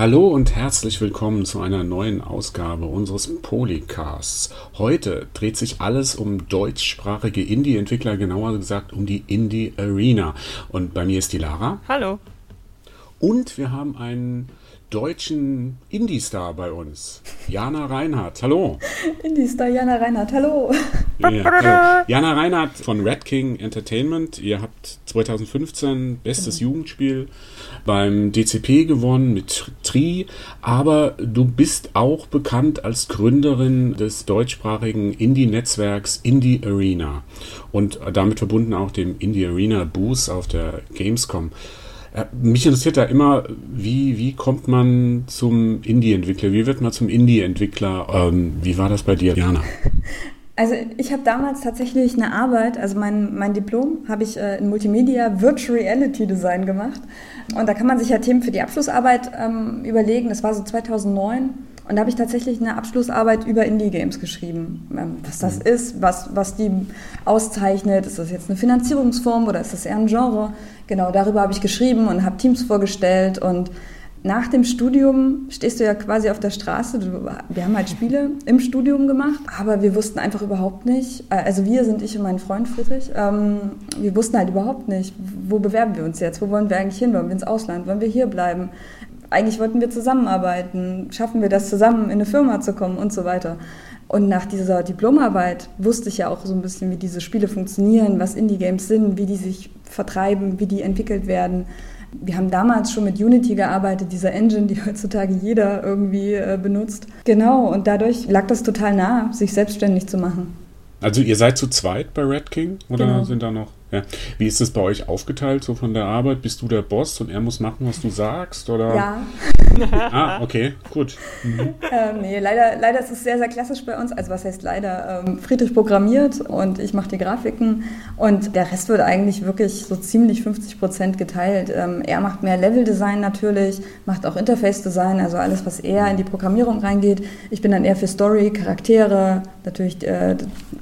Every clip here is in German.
Hallo und herzlich willkommen zu einer neuen Ausgabe unseres Polycasts. Heute dreht sich alles um deutschsprachige Indie-Entwickler, genauer gesagt um die Indie Arena. Und bei mir ist die Lara. Hallo. Und wir haben einen deutschen Indie-Star bei uns. Jana Reinhardt, hallo. Indie-Star Jana Reinhardt, hallo. Ja, hallo. Jana Reinhardt von Red King Entertainment. Ihr habt 2015 bestes genau. Jugendspiel beim DCP gewonnen mit Tri, aber du bist auch bekannt als Gründerin des deutschsprachigen Indie-Netzwerks Indie Arena und damit verbunden auch dem Indie Arena Booth auf der Gamescom. Äh, mich interessiert da immer, wie, wie kommt man zum Indie-Entwickler? Wie wird man zum Indie-Entwickler? Ähm, wie war das bei dir, Jana? Also ich habe damals tatsächlich eine Arbeit, also mein, mein Diplom habe ich äh, in Multimedia Virtual Reality Design gemacht. Und da kann man sich ja Themen für die Abschlussarbeit ähm, überlegen. Das war so 2009. Und da habe ich tatsächlich eine Abschlussarbeit über Indie-Games geschrieben. Ähm, was das mhm. ist, was, was die auszeichnet. Ist das jetzt eine Finanzierungsform oder ist das eher ein Genre? Genau, darüber habe ich geschrieben und habe Teams vorgestellt. Und nach dem Studium stehst du ja quasi auf der Straße. Wir haben halt Spiele im Studium gemacht, aber wir wussten einfach überhaupt nicht, äh, also wir sind ich und mein Freund Friedrich, ähm, wir wussten halt überhaupt nicht, wo bewerben wir uns jetzt, wo wollen wir eigentlich hin, wollen wir ins Ausland, wollen wir hier bleiben eigentlich wollten wir zusammenarbeiten, schaffen wir das zusammen in eine Firma zu kommen und so weiter. Und nach dieser Diplomarbeit wusste ich ja auch so ein bisschen, wie diese Spiele funktionieren, was Indie-Games sind, wie die sich vertreiben, wie die entwickelt werden. Wir haben damals schon mit Unity gearbeitet, dieser Engine, die heutzutage jeder irgendwie äh, benutzt. Genau, und dadurch lag das total nah, sich selbstständig zu machen. Also ihr seid zu zweit bei Red King oder genau. sind da noch ja. Wie ist es bei euch aufgeteilt, so von der Arbeit? Bist du der Boss und er muss machen, was du sagst? Oder? Ja. ah, okay, gut. Mhm. Ähm, nee, leider, leider ist es sehr, sehr klassisch bei uns. Also was heißt leider? Ähm, Friedrich programmiert und ich mache die Grafiken und der Rest wird eigentlich wirklich so ziemlich 50 Prozent geteilt. Ähm, er macht mehr Level-Design natürlich, macht auch Interface-Design, also alles, was eher in die Programmierung reingeht. Ich bin dann eher für Story, Charaktere, natürlich äh,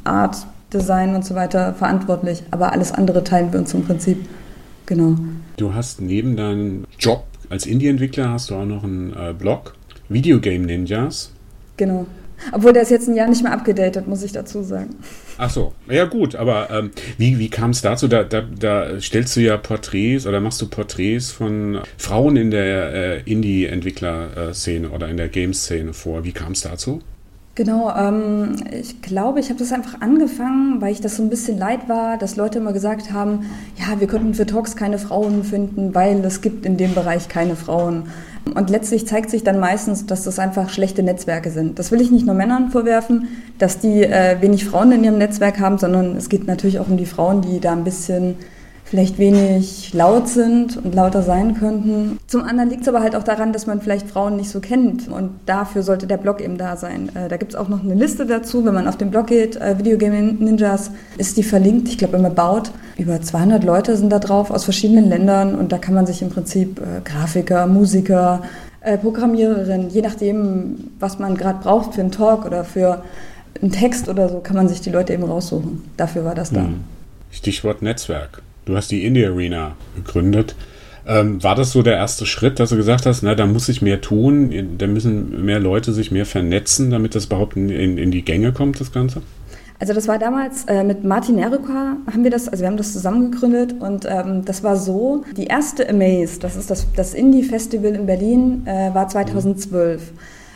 Art, Design und so weiter verantwortlich. Aber alles andere teilen wir uns im Prinzip. Genau. Du hast neben deinem Job als Indie-Entwickler hast du auch noch einen äh, Blog, Videogame Ninjas. Genau. Obwohl der ist jetzt ein Jahr nicht mehr abgedatet, muss ich dazu sagen. Ach so, ja gut, aber ähm, wie, wie kam es dazu? Da, da, da, stellst du ja Porträts oder machst du Porträts von Frauen in der äh, Indie-Entwickler-Szene oder in der Games-Szene vor. Wie kam es dazu? Genau, ähm, ich glaube, ich habe das einfach angefangen, weil ich das so ein bisschen leid war, dass Leute immer gesagt haben, ja, wir könnten für Talks keine Frauen finden, weil es gibt in dem Bereich keine Frauen. Und letztlich zeigt sich dann meistens, dass das einfach schlechte Netzwerke sind. Das will ich nicht nur Männern vorwerfen, dass die äh, wenig Frauen in ihrem Netzwerk haben, sondern es geht natürlich auch um die Frauen, die da ein bisschen vielleicht wenig laut sind und lauter sein könnten. Zum anderen liegt es aber halt auch daran, dass man vielleicht Frauen nicht so kennt und dafür sollte der Blog eben da sein. Äh, da gibt es auch noch eine Liste dazu, wenn man auf den Blog geht, äh, Videogame Ninjas, ist die verlinkt, ich glaube im About. Über 200 Leute sind da drauf aus verschiedenen Ländern und da kann man sich im Prinzip äh, Grafiker, Musiker, äh, Programmiererin, je nachdem, was man gerade braucht für einen Talk oder für einen Text oder so, kann man sich die Leute eben raussuchen. Dafür war das da. Hm. Stichwort Netzwerk. Du hast die Indie Arena gegründet. Ähm, war das so der erste Schritt, dass du gesagt hast, na, da muss ich mehr tun, da müssen mehr Leute sich mehr vernetzen, damit das überhaupt in, in, in die Gänge kommt, das Ganze? Also das war damals äh, mit Martin Eruka haben wir das, also wir haben das zusammen gegründet und ähm, das war so, die erste Amaze, das ist das, das Indie-Festival in Berlin, äh, war 2012.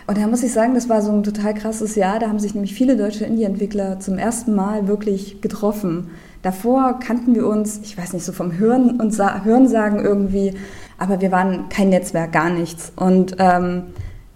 Und da muss ich sagen, das war so ein total krasses Jahr, da haben sich nämlich viele deutsche Indie-Entwickler zum ersten Mal wirklich getroffen. Davor kannten wir uns, ich weiß nicht, so vom Hören und Sa Hörensagen irgendwie, aber wir waren kein Netzwerk, gar nichts. Und ähm,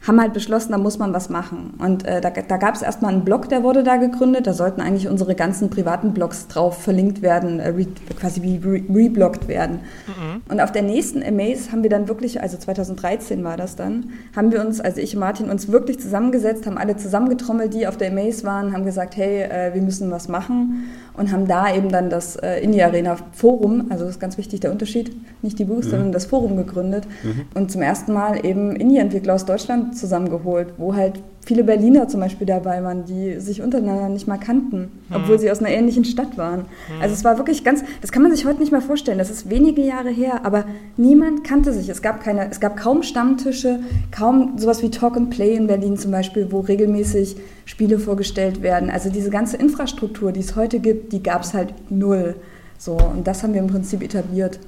haben halt beschlossen, da muss man was machen. Und äh, da, da gab es erstmal einen Blog, der wurde da gegründet. Da sollten eigentlich unsere ganzen privaten Blogs drauf verlinkt werden, äh, re, quasi wie re, rebloggt werden. Mhm. Und auf der nächsten Amaze haben wir dann wirklich, also 2013 war das dann, haben wir uns, also ich und Martin, uns wirklich zusammengesetzt, haben alle zusammengetrommelt, die auf der Amaze waren, haben gesagt, hey, äh, wir müssen was machen und haben da eben dann das äh, Indie Arena Forum, also das ist ganz wichtig der Unterschied, nicht die Booth, mhm. sondern das Forum gegründet mhm. und zum ersten Mal eben Indie-Entwickler aus Deutschland zusammengeholt, wo halt viele Berliner zum Beispiel dabei waren, die sich untereinander nicht mal kannten, obwohl mhm. sie aus einer ähnlichen Stadt waren. Mhm. Also es war wirklich ganz, das kann man sich heute nicht mehr vorstellen. Das ist wenige Jahre her, aber niemand kannte sich. Es gab keine, es gab kaum Stammtische, kaum sowas wie Talk and Play in Berlin zum Beispiel, wo regelmäßig Spiele vorgestellt werden. Also diese ganze Infrastruktur, die es heute gibt, die gab es halt null. So und das haben wir im Prinzip etabliert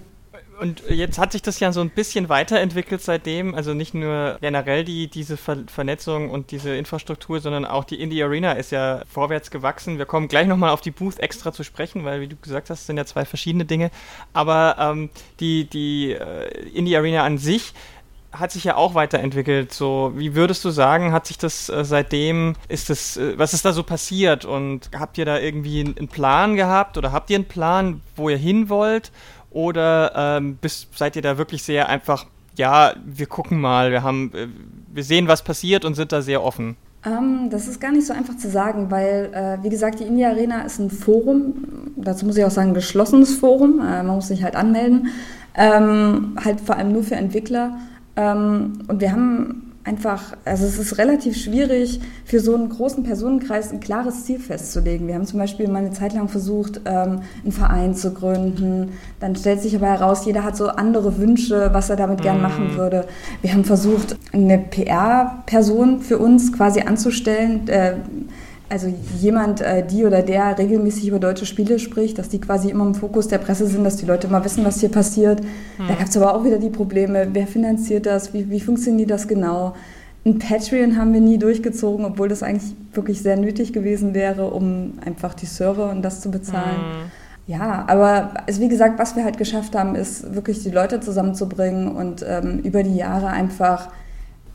und jetzt hat sich das ja so ein bisschen weiterentwickelt seitdem, also nicht nur generell die, diese Ver Vernetzung und diese Infrastruktur, sondern auch die Indie Arena ist ja vorwärts gewachsen. Wir kommen gleich nochmal auf die Booth extra zu sprechen, weil, wie du gesagt hast, sind ja zwei verschiedene Dinge. Aber ähm, die, die äh, Indie Arena an sich hat sich ja auch weiterentwickelt. So, wie würdest du sagen, hat sich das äh, seitdem, ist das, äh, was ist da so passiert? Und habt ihr da irgendwie einen Plan gehabt oder habt ihr einen Plan, wo ihr hin wollt? Oder ähm, bist, seid ihr da wirklich sehr einfach, ja, wir gucken mal, wir haben, äh, wir sehen, was passiert und sind da sehr offen? Ähm, das ist gar nicht so einfach zu sagen, weil, äh, wie gesagt, die Indie Arena ist ein Forum, dazu muss ich auch sagen, ein geschlossenes Forum, äh, man muss sich halt anmelden, ähm, halt vor allem nur für Entwickler. Ähm, und wir haben einfach, also es ist relativ schwierig, für so einen großen Personenkreis ein klares Ziel festzulegen. Wir haben zum Beispiel mal eine Zeit lang versucht, ähm, einen Verein zu gründen. Dann stellt sich aber heraus, jeder hat so andere Wünsche, was er damit gern machen mhm. würde. Wir haben versucht, eine PR-Person für uns quasi anzustellen, äh, also jemand, äh, die oder der regelmäßig über deutsche Spiele spricht, dass die quasi immer im Fokus der Presse sind, dass die Leute immer wissen, was hier passiert. Hm. Da gab es aber auch wieder die Probleme, wer finanziert das, wie, wie funktioniert das genau. Ein Patreon haben wir nie durchgezogen, obwohl das eigentlich wirklich sehr nötig gewesen wäre, um einfach die Server und das zu bezahlen. Hm. Ja, aber also wie gesagt, was wir halt geschafft haben, ist wirklich die Leute zusammenzubringen und ähm, über die Jahre einfach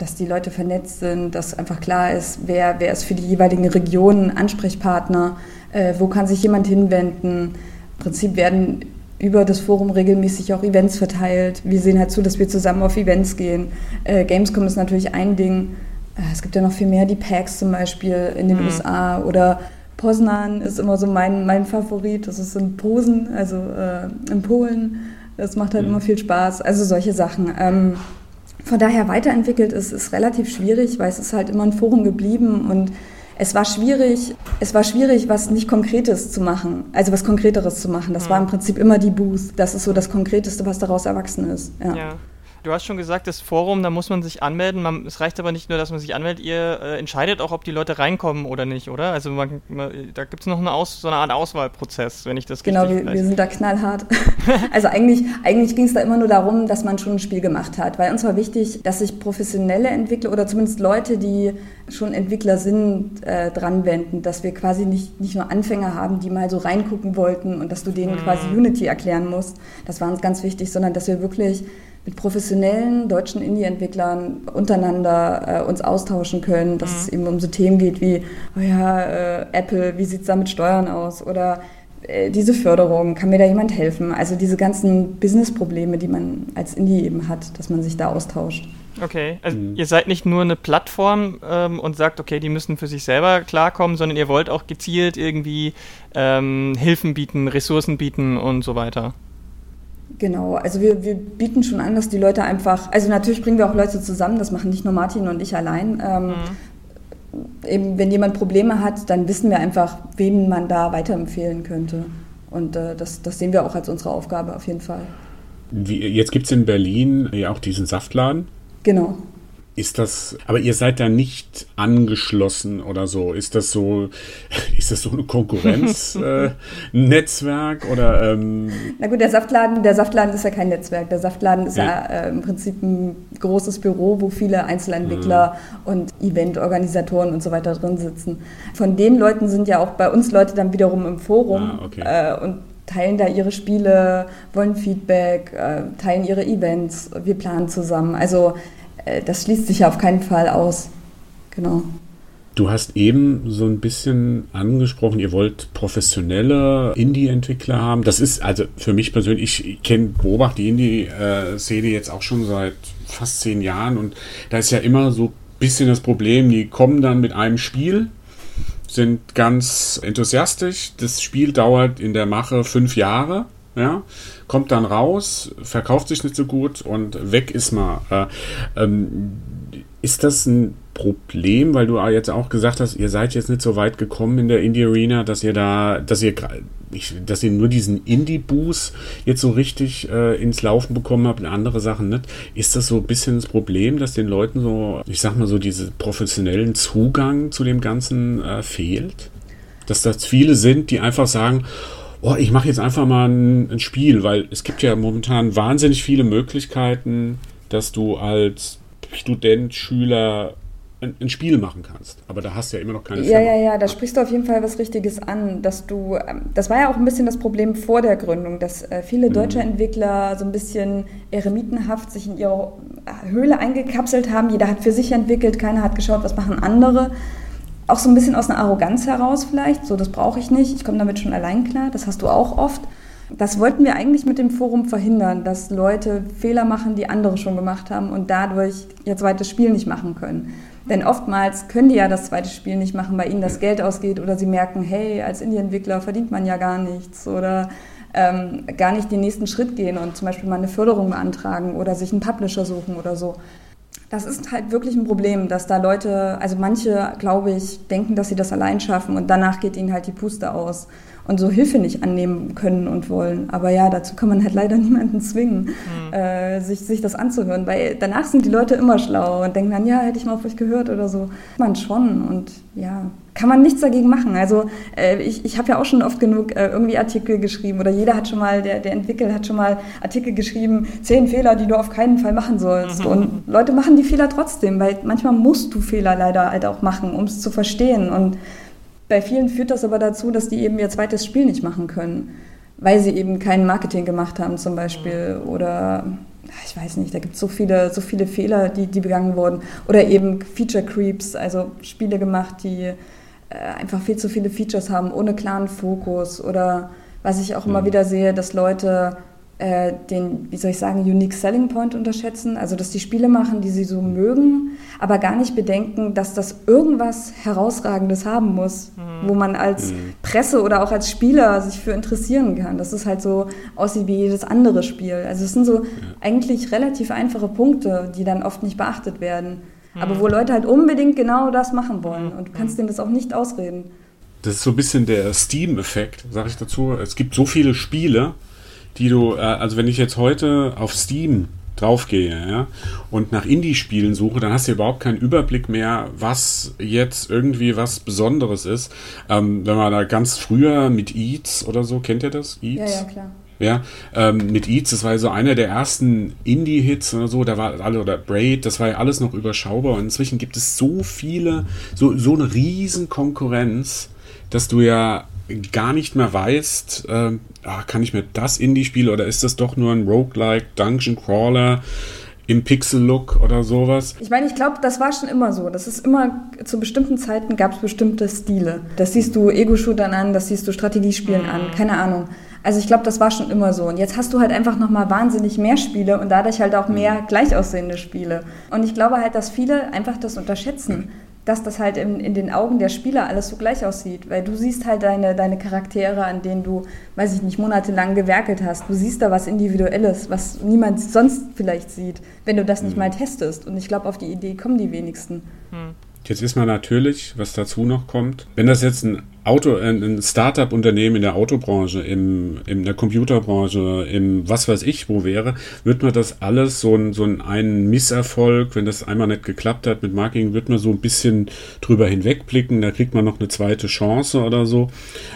dass die Leute vernetzt sind, dass einfach klar ist, wer, wer ist für die jeweiligen Regionen Ansprechpartner, äh, wo kann sich jemand hinwenden. Im Prinzip werden über das Forum regelmäßig auch Events verteilt. Wir sehen halt zu, dass wir zusammen auf Events gehen. Äh, Gamescom ist natürlich ein Ding. Äh, es gibt ja noch viel mehr, die PAX zum Beispiel in den mhm. USA oder Poznan ist immer so mein, mein Favorit. Das ist in Posen, also äh, in Polen. Das macht halt mhm. immer viel Spaß. Also solche Sachen. Ähm, von daher weiterentwickelt ist, ist relativ schwierig, weil es ist halt immer ein Forum geblieben und es war schwierig, es war schwierig, was nicht Konkretes zu machen, also was Konkreteres zu machen. Das mhm. war im Prinzip immer die Booth. Das ist so das Konkreteste, was daraus erwachsen ist. Ja. ja. Du hast schon gesagt, das Forum, da muss man sich anmelden. Man, es reicht aber nicht nur, dass man sich anmeldet. Ihr äh, entscheidet auch, ob die Leute reinkommen oder nicht, oder? Also man, man, da gibt es noch eine Aus, so eine Art Auswahlprozess, wenn ich das genau, richtig Genau, wir, wir, sind da knallhart. also eigentlich, eigentlich ging es da immer nur darum, dass man schon ein Spiel gemacht hat. Weil uns war wichtig, dass sich professionelle Entwickler oder zumindest Leute, die schon Entwickler sind, äh, dran wenden. Dass wir quasi nicht, nicht nur Anfänger haben, die mal so reingucken wollten und dass du denen mhm. quasi Unity erklären musst. Das war uns ganz wichtig, sondern dass wir wirklich mit professionellen deutschen Indie-Entwicklern untereinander äh, uns austauschen können, dass mhm. es eben um so Themen geht wie, oh ja, äh, Apple, wie sieht es da mit Steuern aus? Oder äh, diese Förderung, kann mir da jemand helfen? Also diese ganzen Business-Probleme, die man als Indie eben hat, dass man sich da austauscht. Okay, also mhm. ihr seid nicht nur eine Plattform ähm, und sagt, okay, die müssen für sich selber klarkommen, sondern ihr wollt auch gezielt irgendwie ähm, Hilfen bieten, Ressourcen bieten und so weiter. Genau, also wir, wir bieten schon an, dass die Leute einfach, also natürlich bringen wir auch Leute zusammen, das machen nicht nur Martin und ich allein. Ähm, mhm. Eben, wenn jemand Probleme hat, dann wissen wir einfach, wen man da weiterempfehlen könnte. Und äh, das, das sehen wir auch als unsere Aufgabe auf jeden Fall. Wie, jetzt gibt es in Berlin ja auch diesen Saftladen. Genau. Ist das, aber ihr seid da nicht angeschlossen oder so? Ist das so, ist das so ein Konkurrenznetzwerk äh, oder? Ähm Na gut, der Saftladen, der Saftladen ist ja kein Netzwerk. Der Saftladen ist ja, ja äh, im Prinzip ein großes Büro, wo viele Einzelentwickler mhm. und Eventorganisatoren und so weiter drin sitzen. Von den Leuten sind ja auch bei uns Leute dann wiederum im Forum ah, okay. äh, und teilen da ihre Spiele, wollen Feedback, äh, teilen ihre Events. Wir planen zusammen. Also das schließt sich ja auf keinen Fall aus. Genau. Du hast eben so ein bisschen angesprochen, ihr wollt professionelle Indie-Entwickler haben. Das ist also für mich persönlich, ich kenne, beobachte die Indie-Szene jetzt auch schon seit fast zehn Jahren und da ist ja immer so ein bisschen das Problem, die kommen dann mit einem Spiel, sind ganz enthusiastisch. Das Spiel dauert in der Mache fünf Jahre ja, kommt dann raus, verkauft sich nicht so gut und weg ist man. Äh, ähm, Ist das ein Problem, weil du jetzt auch gesagt hast, ihr seid jetzt nicht so weit gekommen in der Indie Arena, dass ihr da, dass ihr, dass ihr nur diesen Indie-Boost jetzt so richtig äh, ins Laufen bekommen habt und andere Sachen nicht. Ist das so ein bisschen das Problem, dass den Leuten so, ich sag mal so, diesen professionellen Zugang zu dem Ganzen äh, fehlt? Dass das viele sind, die einfach sagen, oh, ich mache jetzt einfach mal ein, ein Spiel, weil es gibt ja momentan wahnsinnig viele Möglichkeiten, dass du als Student, Schüler ein, Spiel machen kannst. Aber da hast du ja immer noch keine Ja, Firma. ja, ja, da sprichst du auf jeden Fall was Richtiges an, dass du, ähm, das war ja auch ein bisschen das Problem vor der Gründung, dass äh, viele mhm. deutsche mhm. Entwickler so ein bisschen eremitenhaft sich in ihre Höhle eingekapselt haben. Jeder hat für sich entwickelt, keiner hat geschaut, was machen andere. Auch so ein bisschen aus einer Arroganz heraus vielleicht, so das brauche ich nicht, ich komme damit schon allein klar, das hast du auch oft. Das wollten wir eigentlich mit dem Forum verhindern, dass Leute Fehler machen, die andere schon gemacht haben und dadurch ihr zweites Spiel nicht machen können. Denn oftmals können die ja das zweite Spiel nicht machen, weil ihnen das Geld ausgeht oder sie merken, hey, als Indie-Entwickler verdient man ja gar nichts oder ähm, gar nicht den nächsten Schritt gehen und zum Beispiel mal eine Förderung beantragen oder sich einen Publisher suchen oder so. Das ist halt wirklich ein Problem, dass da Leute, also manche, glaube ich, denken, dass sie das allein schaffen und danach geht ihnen halt die Puste aus und so Hilfe nicht annehmen können und wollen. Aber ja, dazu kann man halt leider niemanden zwingen, mhm. äh, sich, sich das anzuhören, weil danach sind die Leute immer schlau und denken dann, ja, hätte ich mal auf euch gehört oder so. Man schon und ja, kann man nichts dagegen machen. Also äh, ich, ich habe ja auch schon oft genug äh, irgendwie Artikel geschrieben oder jeder hat schon mal, der, der entwickelt, hat schon mal Artikel geschrieben, zehn Fehler, die du auf keinen Fall machen sollst. Mhm. Und Leute machen die Fehler trotzdem, weil manchmal musst du Fehler leider halt auch machen, um es zu verstehen. Und bei vielen führt das aber dazu, dass die eben ihr zweites Spiel nicht machen können, weil sie eben kein Marketing gemacht haben zum Beispiel oder ich weiß nicht, da gibt es so viele, so viele Fehler, die, die begangen wurden. Oder eben Feature Creeps, also Spiele gemacht, die äh, einfach viel zu viele Features haben, ohne klaren Fokus. Oder was ich auch immer mhm. wieder sehe, dass Leute äh, den, wie soll ich sagen, Unique Selling Point unterschätzen. Also, dass die Spiele machen, die sie so mögen, aber gar nicht bedenken, dass das irgendwas Herausragendes haben muss, mhm. wo man als mhm. Presse oder auch als Spieler sich für interessieren kann. Dass es halt so aussieht wie jedes andere Spiel. Also, es sind so ja. eigentlich relativ einfache Punkte, die dann oft nicht beachtet werden. Mhm. Aber wo Leute halt unbedingt genau das machen wollen. Und du kannst mhm. denen das auch nicht ausreden. Das ist so ein bisschen der Steam-Effekt, sage ich dazu. Es gibt so viele Spiele, die du, äh, also wenn ich jetzt heute auf Steam draufgehe ja, und nach Indie-Spielen suche, dann hast du überhaupt keinen Überblick mehr, was jetzt irgendwie was Besonderes ist. Ähm, wenn man da ganz früher mit Eats oder so, kennt ihr das? Eats? Ja, ja, klar. Ja, ähm, mit Eats, das war so einer der ersten Indie-Hits oder so, da war alle, oder Braid, das war ja alles noch überschaubar und inzwischen gibt es so viele, so, so eine riesen Konkurrenz, dass du ja gar nicht mehr weißt, äh, ah, kann ich mir das Indie-Spiel oder ist das doch nur ein Roguelike Dungeon Crawler im Pixel-Look oder sowas? Ich meine, ich glaube, das war schon immer so. Das ist immer, zu bestimmten Zeiten gab es bestimmte Stile. Das siehst du Ego-Shootern an, das siehst du Strategiespielen mhm. an, keine Ahnung. Also ich glaube, das war schon immer so. Und jetzt hast du halt einfach nochmal wahnsinnig mehr Spiele und dadurch halt auch mehr mhm. gleich aussehende Spiele. Und ich glaube halt, dass viele einfach das unterschätzen dass das halt in, in den Augen der Spieler alles so gleich aussieht. Weil du siehst halt deine, deine Charaktere, an denen du, weiß ich nicht, monatelang gewerkelt hast. Du siehst da was Individuelles, was niemand sonst vielleicht sieht, wenn du das nicht mhm. mal testest. Und ich glaube, auf die Idee kommen die wenigsten. Mhm. Jetzt ist man natürlich, was dazu noch kommt, wenn das jetzt ein Auto, ein Startup-Unternehmen in der Autobranche, im, in der Computerbranche, im was weiß ich wo wäre, wird man das alles so ein, so ein einen Misserfolg, wenn das einmal nicht geklappt hat mit Marketing, wird man so ein bisschen drüber hinwegblicken, da kriegt man noch eine zweite Chance oder so.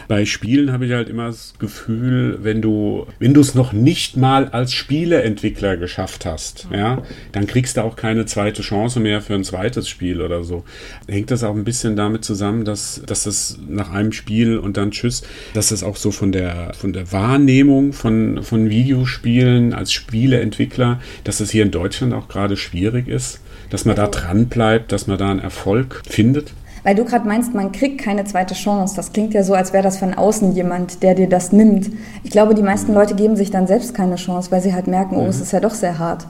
Bei Spielen habe ich halt immer das Gefühl, wenn du, wenn du es noch nicht mal als Spieleentwickler geschafft hast, ja, dann kriegst du auch keine zweite Chance mehr für ein zweites Spiel oder so. Hängt das auch ein bisschen damit zusammen, dass, dass das nach einem Spiel und dann tschüss, dass das auch so von der, von der Wahrnehmung von, von Videospielen als Spieleentwickler, dass das hier in Deutschland auch gerade schwierig ist, dass man da dran bleibt, dass man da einen Erfolg findet? Weil du gerade meinst, man kriegt keine zweite Chance. Das klingt ja so, als wäre das von außen jemand, der dir das nimmt. Ich glaube, die meisten Leute geben sich dann selbst keine Chance, weil sie halt merken, oh, es mhm. ist ja doch sehr hart.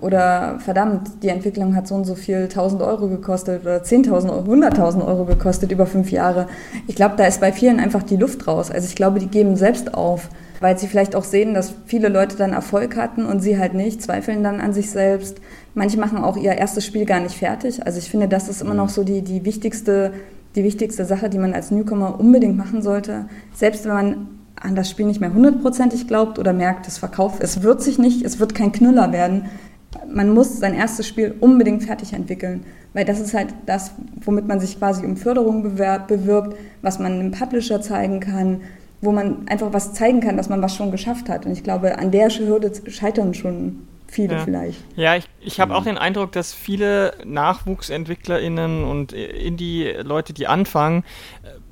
Oder verdammt, die Entwicklung hat so und so viel 1000 Euro gekostet oder 10.000 Euro, 100.000 Euro gekostet über fünf Jahre. Ich glaube, da ist bei vielen einfach die Luft raus. Also ich glaube, die geben selbst auf, weil sie vielleicht auch sehen, dass viele Leute dann Erfolg hatten und sie halt nicht, zweifeln dann an sich selbst. Manche machen auch ihr erstes Spiel gar nicht fertig. Also ich finde, das ist immer noch so die, die wichtigste die wichtigste Sache, die man als Newcomer unbedingt machen sollte. Selbst wenn man an das Spiel nicht mehr hundertprozentig glaubt oder merkt, es verkauft, es wird sich nicht, es wird kein Knüller werden. Man muss sein erstes Spiel unbedingt fertig entwickeln, weil das ist halt das, womit man sich quasi um Förderung bewirbt, was man einem Publisher zeigen kann, wo man einfach was zeigen kann, dass man was schon geschafft hat. Und ich glaube, an der Hürde scheitern schon viele ja. vielleicht. Ja, ich, ich habe auch den Eindruck, dass viele NachwuchsentwicklerInnen und Indie-Leute, die anfangen,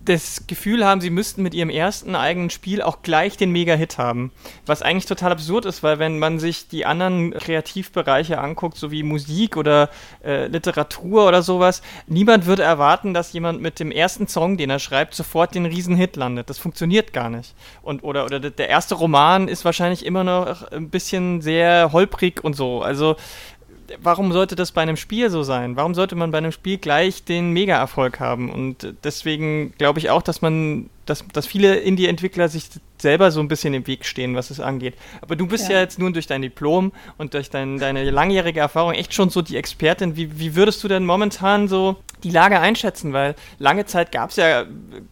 das Gefühl haben, sie müssten mit ihrem ersten eigenen Spiel auch gleich den Mega-Hit haben. Was eigentlich total absurd ist, weil wenn man sich die anderen Kreativbereiche anguckt, so wie Musik oder äh, Literatur oder sowas, niemand würde erwarten, dass jemand mit dem ersten Song, den er schreibt, sofort den Riesenhit landet. Das funktioniert gar nicht. Und, oder, oder der erste Roman ist wahrscheinlich immer noch ein bisschen sehr holprig und so. Also warum sollte das bei einem Spiel so sein? Warum sollte man bei einem Spiel gleich den Mega-Erfolg haben? Und deswegen glaube ich auch, dass man, dass, dass viele Indie-Entwickler sich selber so ein bisschen im Weg stehen, was es angeht. Aber du bist ja, ja jetzt nun durch dein Diplom und durch dein, deine langjährige Erfahrung echt schon so die Expertin. Wie, wie würdest du denn momentan so die Lage einschätzen? Weil lange Zeit gab es ja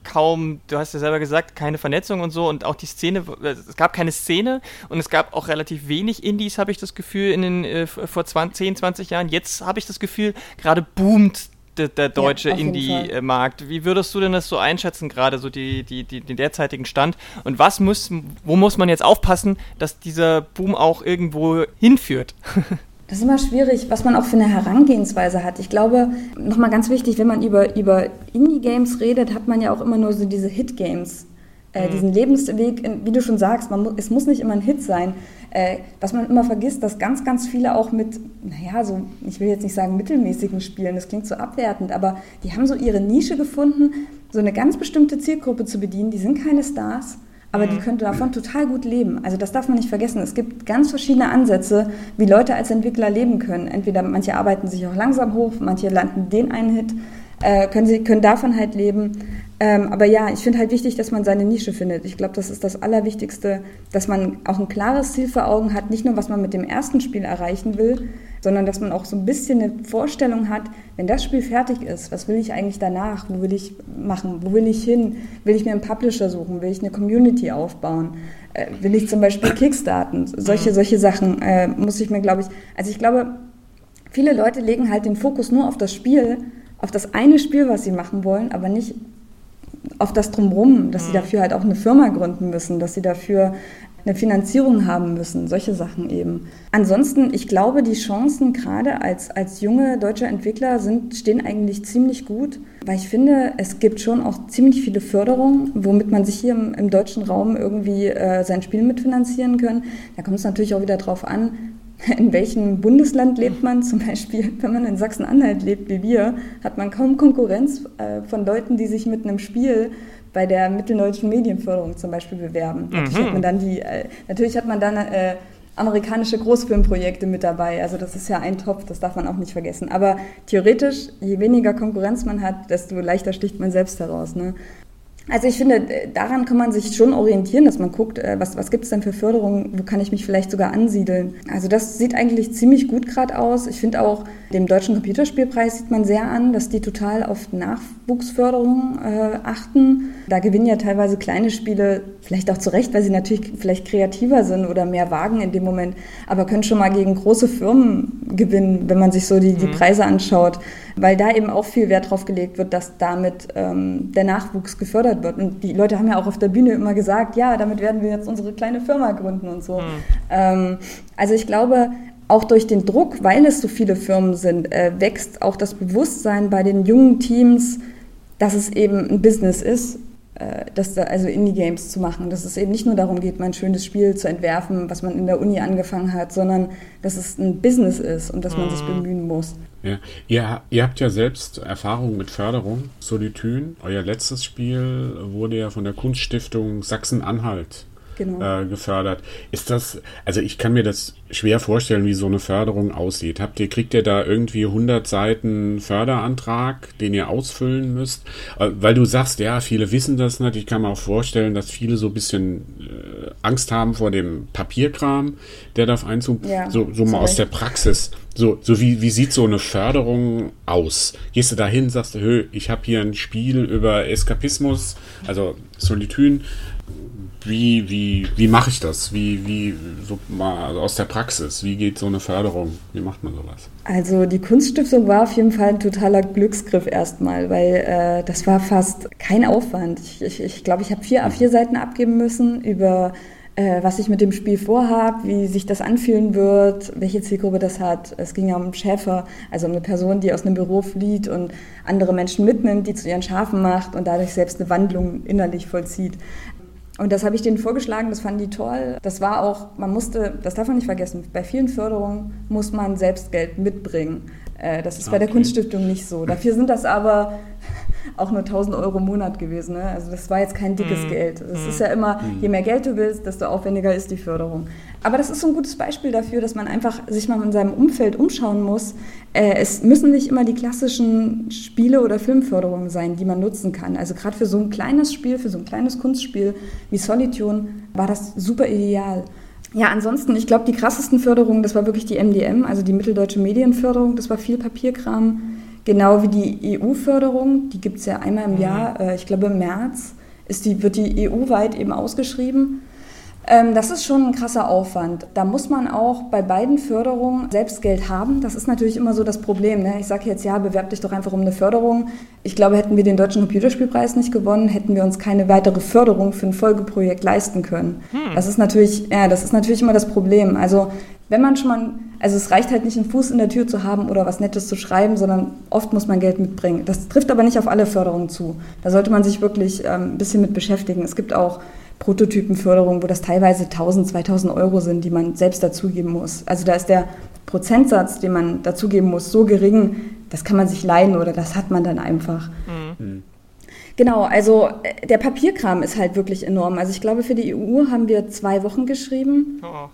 kaum, du hast ja selber gesagt, keine Vernetzung und so und auch die Szene, es gab keine Szene und es gab auch relativ wenig Indies, habe ich das Gefühl, in den äh, vor 20, 10, 20 Jahren. Jetzt habe ich das Gefühl, gerade boomt der, der deutsche ja, Indie-Markt. Wie würdest du denn das so einschätzen, gerade so die, die, die, den derzeitigen Stand? Und was muss, wo muss man jetzt aufpassen, dass dieser Boom auch irgendwo hinführt? Das ist immer schwierig, was man auch für eine Herangehensweise hat. Ich glaube, nochmal ganz wichtig, wenn man über, über Indie-Games redet, hat man ja auch immer nur so diese Hit-Games äh, mhm. diesen Lebensweg, wie du schon sagst, man, es muss nicht immer ein Hit sein. Äh, was man immer vergisst, dass ganz, ganz viele auch mit, naja, so, ich will jetzt nicht sagen mittelmäßigen Spielen, das klingt so abwertend, aber die haben so ihre Nische gefunden, so eine ganz bestimmte Zielgruppe zu bedienen. Die sind keine Stars, aber mhm. die können davon total gut leben. Also das darf man nicht vergessen. Es gibt ganz verschiedene Ansätze, wie Leute als Entwickler leben können. Entweder manche arbeiten sich auch langsam hoch, manche landen den einen Hit, äh, können, sie, können davon halt leben. Ähm, aber ja, ich finde halt wichtig, dass man seine Nische findet. Ich glaube, das ist das Allerwichtigste, dass man auch ein klares Ziel vor Augen hat, nicht nur was man mit dem ersten Spiel erreichen will, sondern dass man auch so ein bisschen eine Vorstellung hat, wenn das Spiel fertig ist, was will ich eigentlich danach? Wo will ich machen? Wo will ich hin? Will ich mir einen Publisher suchen? Will ich eine Community aufbauen? Äh, will ich zum Beispiel Kickstarten? Solche, solche Sachen äh, muss ich mir, glaube ich, also ich glaube, viele Leute legen halt den Fokus nur auf das Spiel, auf das eine Spiel, was sie machen wollen, aber nicht auf das Drumherum, dass sie mhm. dafür halt auch eine Firma gründen müssen, dass sie dafür eine Finanzierung haben müssen, solche Sachen eben. Ansonsten, ich glaube, die Chancen gerade als, als junge deutsche Entwickler sind, stehen eigentlich ziemlich gut, weil ich finde, es gibt schon auch ziemlich viele Förderungen, womit man sich hier im, im deutschen Raum irgendwie äh, sein Spiel mitfinanzieren kann. Da kommt es natürlich auch wieder drauf an, in welchem Bundesland lebt man? Zum Beispiel, wenn man in Sachsen-Anhalt lebt, wie wir, hat man kaum Konkurrenz äh, von Leuten, die sich mit einem Spiel bei der mitteldeutschen Medienförderung zum Beispiel bewerben. Mhm. Natürlich hat man dann die, äh, natürlich hat man dann äh, amerikanische Großfilmprojekte mit dabei. Also das ist ja ein Topf, das darf man auch nicht vergessen. Aber theoretisch, je weniger Konkurrenz man hat, desto leichter sticht man selbst heraus. Ne? Also ich finde, daran kann man sich schon orientieren, dass man guckt, äh, was, was gibt es denn für Förderungen, wo kann ich mich vielleicht sogar ansiedeln. Also das sieht eigentlich ziemlich gut gerade aus. Ich finde auch, dem Deutschen Computerspielpreis sieht man sehr an, dass die total auf Nachwuchsförderung äh, achten. Da gewinnen ja teilweise kleine Spiele, vielleicht auch zu Recht, weil sie natürlich vielleicht kreativer sind oder mehr wagen in dem Moment, aber können schon mal gegen große Firmen gewinnen, wenn man sich so die, die mhm. Preise anschaut weil da eben auch viel Wert drauf gelegt wird, dass damit ähm, der Nachwuchs gefördert wird. Und die Leute haben ja auch auf der Bühne immer gesagt, ja, damit werden wir jetzt unsere kleine Firma gründen und so. Mhm. Ähm, also ich glaube, auch durch den Druck, weil es so viele Firmen sind, äh, wächst auch das Bewusstsein bei den jungen Teams, dass es eben ein Business ist äh, dass da, also Indie-Games zu machen, dass es eben nicht nur darum geht, mal ein schönes Spiel zu entwerfen, was man in der Uni angefangen hat, sondern dass es ein Business ist und dass man sich mhm. bemühen muss. Ja. Ihr, ihr habt ja selbst Erfahrung mit Förderung. Solityn, euer letztes Spiel wurde ja von der Kunststiftung Sachsen-Anhalt genau. äh, gefördert. Ist das, also ich kann mir das schwer vorstellen, wie so eine Förderung aussieht. Habt ihr, kriegt ihr da irgendwie 100 Seiten Förderantrag, den ihr ausfüllen müsst? Äh, weil du sagst, ja, viele wissen das nicht. Ich kann mir auch vorstellen, dass viele so ein bisschen äh, Angst haben vor dem Papierkram, der darf Einzug. Ja, so, so mal aus der Praxis. So, so wie, wie sieht so eine Förderung aus? Gehst du da hin, sagst du, ich habe hier ein Spiel über Eskapismus, also Solityn. Wie, wie, wie mache ich das? Wie, wie, so mal also aus der Praxis, wie geht so eine Förderung? Wie macht man sowas? Also die Kunststiftung war auf jeden Fall ein totaler Glücksgriff erstmal, weil äh, das war fast kein Aufwand. Ich glaube, ich, ich, glaub, ich habe vier A4-Seiten abgeben müssen über äh, was ich mit dem Spiel vorhabe, wie sich das anfühlen wird, welche Zielgruppe das hat. Es ging ja um einen Schäfer, also um eine Person, die aus einem Büro flieht und andere Menschen mitnimmt, die zu ihren Schafen macht und dadurch selbst eine Wandlung innerlich vollzieht. Und das habe ich denen vorgeschlagen, das fanden die toll. Das war auch, man musste, das darf man nicht vergessen, bei vielen Förderungen muss man selbst Geld mitbringen. Äh, das ist okay. bei der Kunststiftung nicht so. Dafür sind das aber auch nur 1000 Euro im Monat gewesen. Ne? Also das war jetzt kein dickes mhm. Geld. Es mhm. ist ja immer, mhm. je mehr Geld du willst, desto aufwendiger ist die Förderung. Aber das ist so ein gutes Beispiel dafür, dass man einfach sich mal in seinem Umfeld umschauen muss. Äh, es müssen nicht immer die klassischen Spiele- oder Filmförderungen sein, die man nutzen kann. Also gerade für so ein kleines Spiel, für so ein kleines Kunstspiel wie Solitune war das super ideal. Ja, ansonsten, ich glaube, die krassesten Förderungen, das war wirklich die MDM, also die Mitteldeutsche Medienförderung. Das war viel Papierkram. Genau wie die EU-Förderung, die gibt es ja einmal im mhm. Jahr, äh, ich glaube im März, ist die, wird die EU-weit eben ausgeschrieben. Ähm, das ist schon ein krasser Aufwand. Da muss man auch bei beiden Förderungen selbst Geld haben. Das ist natürlich immer so das Problem. Ne? Ich sage jetzt, ja, bewerb dich doch einfach um eine Förderung. Ich glaube, hätten wir den Deutschen Computerspielpreis nicht gewonnen, hätten wir uns keine weitere Förderung für ein Folgeprojekt leisten können. Hm. Das ist natürlich, ja, das ist natürlich immer das Problem. Also wenn man schon mal, also es reicht halt nicht, einen Fuß in der Tür zu haben oder was Nettes zu schreiben, sondern oft muss man Geld mitbringen. Das trifft aber nicht auf alle Förderungen zu. Da sollte man sich wirklich ähm, ein bisschen mit beschäftigen. Es gibt auch Prototypenförderung, wo das teilweise 1000, 2000 Euro sind, die man selbst dazugeben muss. Also da ist der Prozentsatz, den man dazugeben muss, so gering, das kann man sich leihen oder das hat man dann einfach. Mhm. Genau, also äh, der Papierkram ist halt wirklich enorm. Also ich glaube, für die EU haben wir zwei Wochen geschrieben. Oh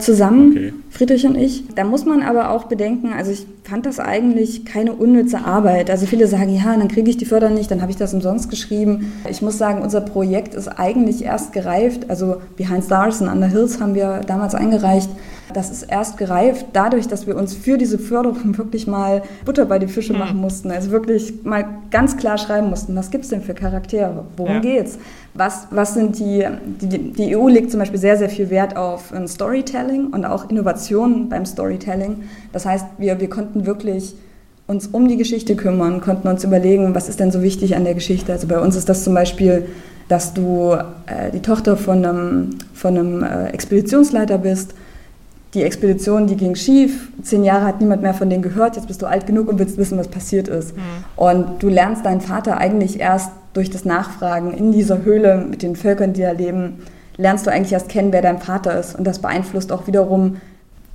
zusammen, okay. Friedrich und ich. Da muss man aber auch bedenken, also ich fand das eigentlich keine unnütze Arbeit. Also viele sagen, ja, dann kriege ich die Förder nicht, dann habe ich das umsonst geschrieben. Ich muss sagen, unser Projekt ist eigentlich erst gereift. Also Behind Stars und Under Hills haben wir damals eingereicht. Das ist erst gereift dadurch, dass wir uns für diese Förderung wirklich mal Butter bei die Fische mhm. machen mussten. Also wirklich mal ganz klar schreiben mussten, was gibt es denn für Charaktere? Worum ja. geht's? Was, was sind die, die, die EU legt zum Beispiel sehr, sehr viel Wert auf ein Storytelling und auch Innovationen beim Storytelling. Das heißt, wir, wir konnten wirklich uns um die Geschichte kümmern, konnten uns überlegen, was ist denn so wichtig an der Geschichte. Also bei uns ist das zum Beispiel, dass du äh, die Tochter von einem, von einem äh, Expeditionsleiter bist. Die Expedition, die ging schief. Zehn Jahre hat niemand mehr von denen gehört. Jetzt bist du alt genug und willst wissen, was passiert ist. Mhm. Und du lernst deinen Vater eigentlich erst durch das Nachfragen in dieser Höhle mit den Völkern, die da leben, lernst du eigentlich erst kennen, wer dein Vater ist. Und das beeinflusst auch wiederum,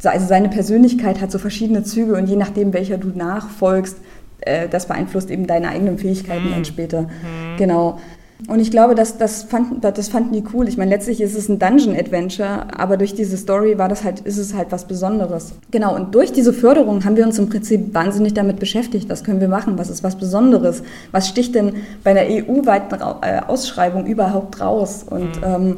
also seine Persönlichkeit hat so verschiedene Züge und je nachdem, welcher du nachfolgst, äh, das beeinflusst eben deine eigenen Fähigkeiten mhm. dann später. Mhm. Genau. Und ich glaube, dass das, fanden, das fanden die cool. Ich meine, letztlich ist es ein Dungeon-Adventure, aber durch diese Story war das halt, ist es halt was Besonderes. Genau, und durch diese Förderung haben wir uns im Prinzip wahnsinnig damit beschäftigt. Was können wir machen? Was ist was Besonderes? Was sticht denn bei einer EU-weiten äh, Ausschreibung überhaupt raus? Und mhm. ähm,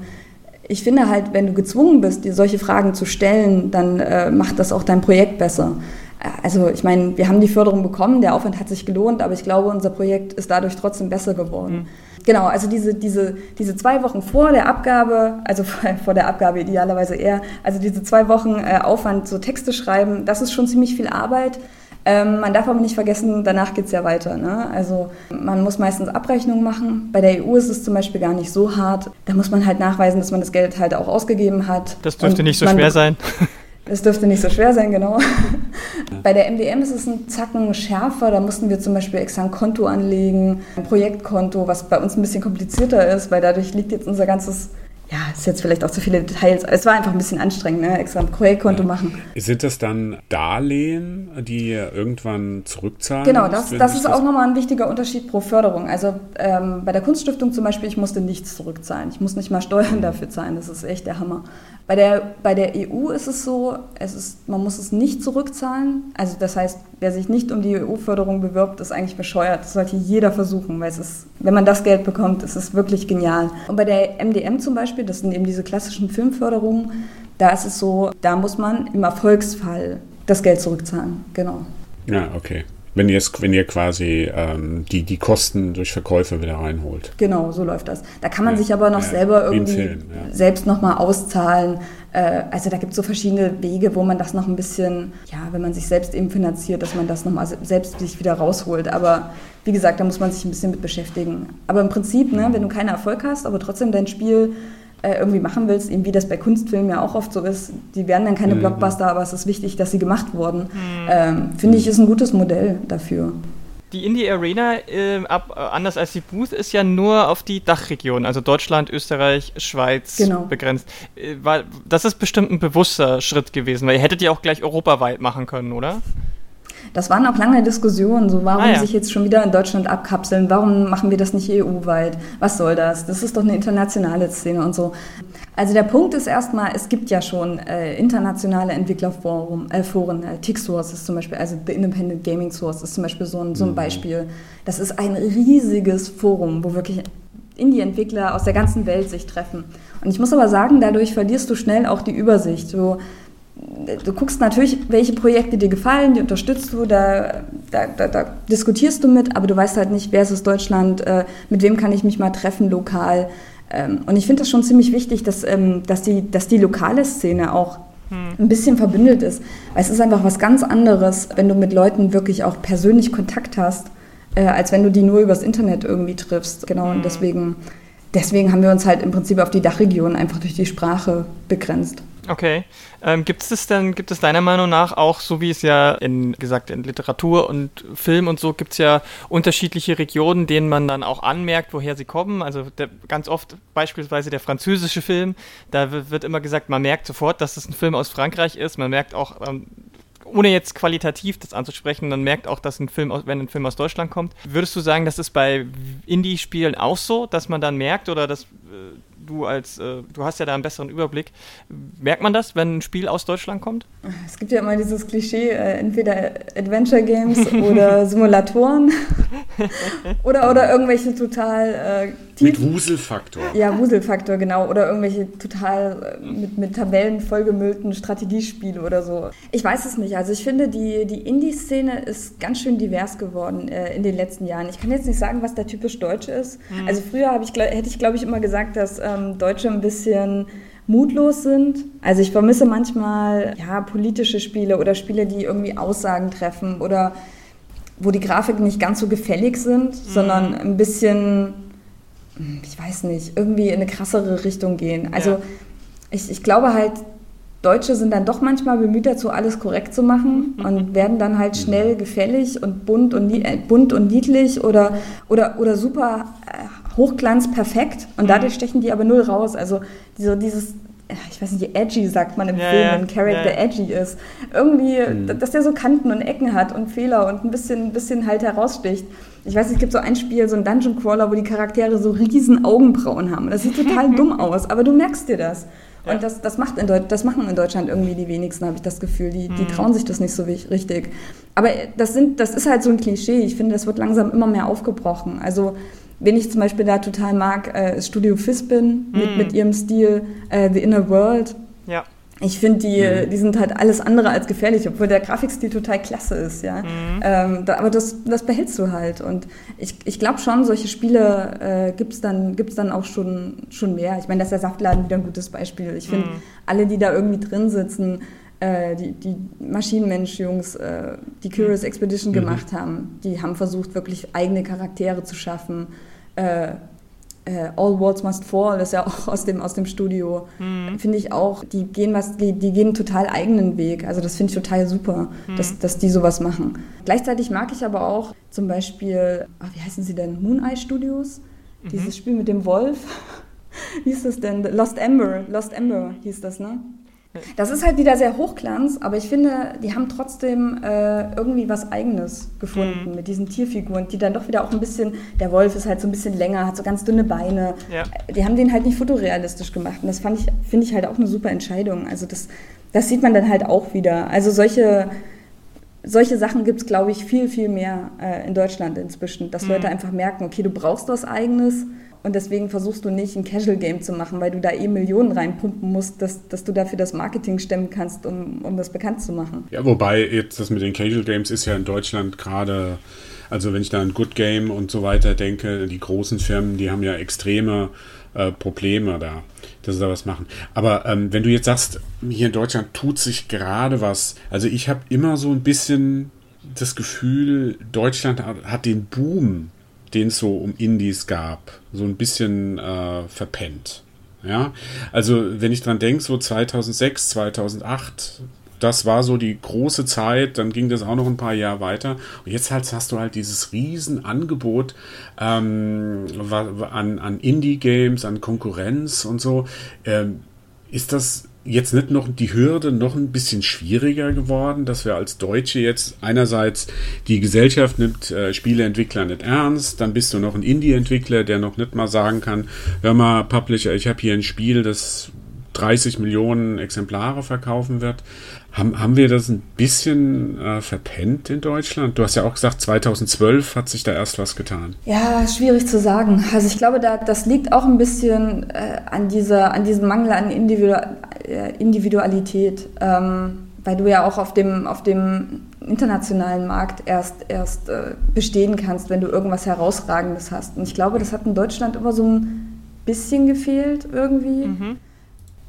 ich finde halt, wenn du gezwungen bist, dir solche Fragen zu stellen, dann äh, macht das auch dein Projekt besser. Äh, also ich meine, wir haben die Förderung bekommen, der Aufwand hat sich gelohnt, aber ich glaube, unser Projekt ist dadurch trotzdem besser geworden. Mhm. Genau, also diese, diese, diese zwei Wochen vor der Abgabe, also vor der Abgabe idealerweise eher, also diese zwei Wochen äh, Aufwand, so Texte schreiben, das ist schon ziemlich viel Arbeit. Ähm, man darf aber nicht vergessen, danach geht es ja weiter. Ne? Also man muss meistens Abrechnungen machen. Bei der EU ist es zum Beispiel gar nicht so hart. Da muss man halt nachweisen, dass man das Geld halt auch ausgegeben hat. Das dürfte Und nicht so schwer sein. Das dürfte nicht so schwer sein, genau. Bei der MDM ist es ein Zacken schärfer. Da mussten wir zum Beispiel extra ein Konto anlegen, ein Projektkonto, was bei uns ein bisschen komplizierter ist, weil dadurch liegt jetzt unser ganzes ja, ist jetzt vielleicht auch zu viele Details. Es war einfach ein bisschen anstrengend, ne? extra ein Projektkonto ja. machen. Sind das dann Darlehen, die irgendwann zurückzahlen? Genau, das, das ist das auch nochmal ein wichtiger Unterschied pro Förderung. Also ähm, bei der Kunststiftung zum Beispiel, ich musste nichts zurückzahlen. Ich muss nicht mal Steuern dafür zahlen. Das ist echt der Hammer. Bei der, bei der EU ist es so, es ist, man muss es nicht zurückzahlen. Also das heißt, wer sich nicht um die EU-Förderung bewirbt, ist eigentlich bescheuert. Das sollte jeder versuchen, weil es ist, wenn man das Geld bekommt, ist es wirklich genial. Und bei der MDM zum Beispiel, das sind eben diese klassischen Filmförderungen, da ist es so, da muss man im Erfolgsfall das Geld zurückzahlen. Genau. Ja, okay. Wenn ihr, wenn ihr quasi ähm, die, die Kosten durch Verkäufe wieder reinholt. Genau, so läuft das. Da kann man ja, sich aber noch ja, selber irgendwie Film, ja. selbst nochmal auszahlen. Äh, also da gibt es so verschiedene Wege, wo man das noch ein bisschen, ja, wenn man sich selbst eben finanziert, dass man das nochmal selbst sich wieder rausholt. Aber wie gesagt, da muss man sich ein bisschen mit beschäftigen. Aber im Prinzip, ne, wenn du keinen Erfolg hast, aber trotzdem dein Spiel äh, irgendwie machen willst, eben wie das bei Kunstfilmen ja auch oft so ist, die werden dann keine mhm. Blockbuster, aber es ist wichtig, dass sie gemacht wurden. Mhm. Ähm, Finde ich, ist ein gutes Modell dafür. Die Indie Arena, äh, ab, anders als die Booth, ist ja nur auf die Dachregion, also Deutschland, Österreich, Schweiz genau. begrenzt. Äh, weil, das ist bestimmt ein bewusster Schritt gewesen, weil ihr hättet ja auch gleich europaweit machen können, oder? Das waren auch lange Diskussionen, so warum ah, ja. sich jetzt schon wieder in Deutschland abkapseln, warum machen wir das nicht EU-weit, was soll das, das ist doch eine internationale Szene und so. Also der Punkt ist erstmal, es gibt ja schon äh, internationale Entwicklerforen, äh, Foren, äh, TIC-Source ist zum Beispiel, also The Independent Gaming Source ist zum Beispiel so ein, so ein mhm. Beispiel. Das ist ein riesiges Forum, wo wirklich Indie-Entwickler aus der ganzen Welt sich treffen. Und ich muss aber sagen, dadurch verlierst du schnell auch die Übersicht. So, du guckst natürlich, welche Projekte dir gefallen, die unterstützt du, da, da, da, da diskutierst du mit, aber du weißt halt nicht, wer ist es Deutschland, äh, mit wem kann ich mich mal treffen lokal. Ähm, und ich finde das schon ziemlich wichtig, dass, ähm, dass, die, dass die lokale Szene auch hm. ein bisschen verbündelt ist. Weil es ist einfach was ganz anderes, wenn du mit Leuten wirklich auch persönlich Kontakt hast, äh, als wenn du die nur übers Internet irgendwie triffst. Genau, und hm. deswegen, deswegen haben wir uns halt im Prinzip auf die Dachregion einfach durch die Sprache begrenzt. Okay. Ähm, gibt es denn, gibt es deiner Meinung nach auch, so wie es ja in gesagt in Literatur und Film und so gibt es ja unterschiedliche Regionen, denen man dann auch anmerkt, woher sie kommen. Also der, ganz oft beispielsweise der französische Film, da wird immer gesagt, man merkt sofort, dass es ein Film aus Frankreich ist. Man merkt auch, ähm, ohne jetzt qualitativ das anzusprechen, man merkt auch, dass ein Film, wenn ein Film aus Deutschland kommt. Würdest du sagen, das ist bei Indie-Spielen auch so, dass man dann merkt oder dass äh, du als, äh, du hast ja da einen besseren Überblick. Merkt man das, wenn ein Spiel aus Deutschland kommt? Es gibt ja immer dieses Klischee, äh, entweder Adventure Games oder Simulatoren oder, oder irgendwelche total äh, mit Wuselfaktor. Ja, Wuselfaktor, genau. Oder irgendwelche total äh, mit, mit Tabellen vollgemüllten Strategiespiele oder so. Ich weiß es nicht. Also ich finde, die, die Indie-Szene ist ganz schön divers geworden äh, in den letzten Jahren. Ich kann jetzt nicht sagen, was der typisch Deutsche ist. Mhm. Also früher ich, hätte ich, glaube ich, immer gesagt, dass ähm, Deutsche ein bisschen mutlos sind. Also ich vermisse manchmal ja, politische Spiele oder Spiele, die irgendwie Aussagen treffen oder wo die Grafiken nicht ganz so gefällig sind, mhm. sondern ein bisschen ich weiß nicht, irgendwie in eine krassere Richtung gehen. Also ja. ich, ich glaube halt, Deutsche sind dann doch manchmal bemüht dazu, alles korrekt zu machen mhm. und werden dann halt schnell gefällig und bunt und, äh, bunt und niedlich oder, oder, oder super äh, Hochglanz perfekt und dadurch mhm. stechen die aber null raus. Also diese, dieses ich weiß nicht, edgy sagt man im ja, Film, ja. ein Charakter ja, edgy ist. Irgendwie, mhm. dass der so Kanten und Ecken hat und Fehler und ein bisschen, ein bisschen halt heraussticht. Ich weiß, es gibt so ein Spiel, so ein Dungeon Crawler, wo die Charaktere so riesen Augenbrauen haben. Das sieht total dumm aus, aber du merkst dir das. Und das, das, macht in das machen in Deutschland irgendwie die wenigsten, habe ich das Gefühl. Die, die mhm. trauen sich das nicht so richtig. Aber das, sind, das ist halt so ein Klischee. Ich finde, das wird langsam immer mehr aufgebrochen. Also Wen ich zum Beispiel da total mag, äh, ist Studio Fispin mit, mm. mit ihrem Stil äh, The Inner World. Ja. Ich finde, die, mm. die sind halt alles andere als gefährlich, obwohl der Grafikstil total klasse ist, ja. Mm. Ähm, da, aber das, das behältst du halt. Und ich, ich glaube schon, solche Spiele äh, gibt es dann, gibt's dann auch schon, schon mehr. Ich meine, das ist der Saftladen wieder ein gutes Beispiel. Ich finde, alle, die da irgendwie drin sitzen, äh, die, die Maschinenmensch-Jungs, äh, die Curious Expedition mhm. gemacht haben, die haben versucht, wirklich eigene Charaktere zu schaffen äh, äh, All Walls Must Fall, das ist ja auch aus dem, aus dem Studio, mhm. finde ich auch, die gehen, was, die, die gehen einen total eigenen Weg. Also das finde ich total super, mhm. dass, dass die sowas machen. Gleichzeitig mag ich aber auch zum Beispiel, ach, wie heißen sie denn, Moon Eye Studios, mhm. dieses Spiel mit dem Wolf. wie hieß das denn? Lost Ember, Lost Ember hieß das, ne? Das ist halt wieder sehr Hochglanz, aber ich finde, die haben trotzdem äh, irgendwie was Eigenes gefunden mhm. mit diesen Tierfiguren, die dann doch wieder auch ein bisschen, der Wolf ist halt so ein bisschen länger, hat so ganz dünne Beine. Ja. Die haben den halt nicht fotorealistisch gemacht und das fand ich, finde ich halt auch eine super Entscheidung. Also das, das sieht man dann halt auch wieder. Also solche, solche Sachen gibt es, glaube ich, viel, viel mehr äh, in Deutschland inzwischen, dass mhm. Leute einfach merken, okay, du brauchst was Eigenes und deswegen versuchst du nicht ein Casual Game zu machen, weil du da eh Millionen reinpumpen musst, dass, dass du dafür das Marketing stemmen kannst, um, um das bekannt zu machen. Ja, wobei jetzt das mit den Casual Games ist ja in Deutschland gerade, also wenn ich da an Good Game und so weiter denke, die großen Firmen, die haben ja extreme äh, Probleme da, dass sie da was machen. Aber ähm, wenn du jetzt sagst, hier in Deutschland tut sich gerade was, also ich habe immer so ein bisschen das Gefühl, Deutschland hat den Boom den es so um Indies gab, so ein bisschen äh, verpennt. Ja, also wenn ich dran denke, so 2006, 2008, das war so die große Zeit, dann ging das auch noch ein paar Jahre weiter. Und jetzt halt hast du halt dieses Riesenangebot ähm, an, an Indie-Games, an Konkurrenz und so. Ähm, ist das jetzt nicht noch die Hürde noch ein bisschen schwieriger geworden, dass wir als Deutsche jetzt einerseits die Gesellschaft nimmt äh, Spieleentwickler nicht ernst, dann bist du noch ein Indie-Entwickler, der noch nicht mal sagen kann, hör mal, Publisher, ich habe hier ein Spiel, das 30 Millionen Exemplare verkaufen wird. Haben, haben wir das ein bisschen äh, verpennt in Deutschland? Du hast ja auch gesagt, 2012 hat sich da erst was getan. Ja, schwierig zu sagen. Also ich glaube, da, das liegt auch ein bisschen äh, an, dieser, an diesem Mangel an Individu äh, Individualität. Ähm, weil du ja auch auf dem, auf dem internationalen Markt erst, erst äh, bestehen kannst, wenn du irgendwas Herausragendes hast. Und ich glaube, das hat in Deutschland immer so ein bisschen gefehlt irgendwie. Mhm.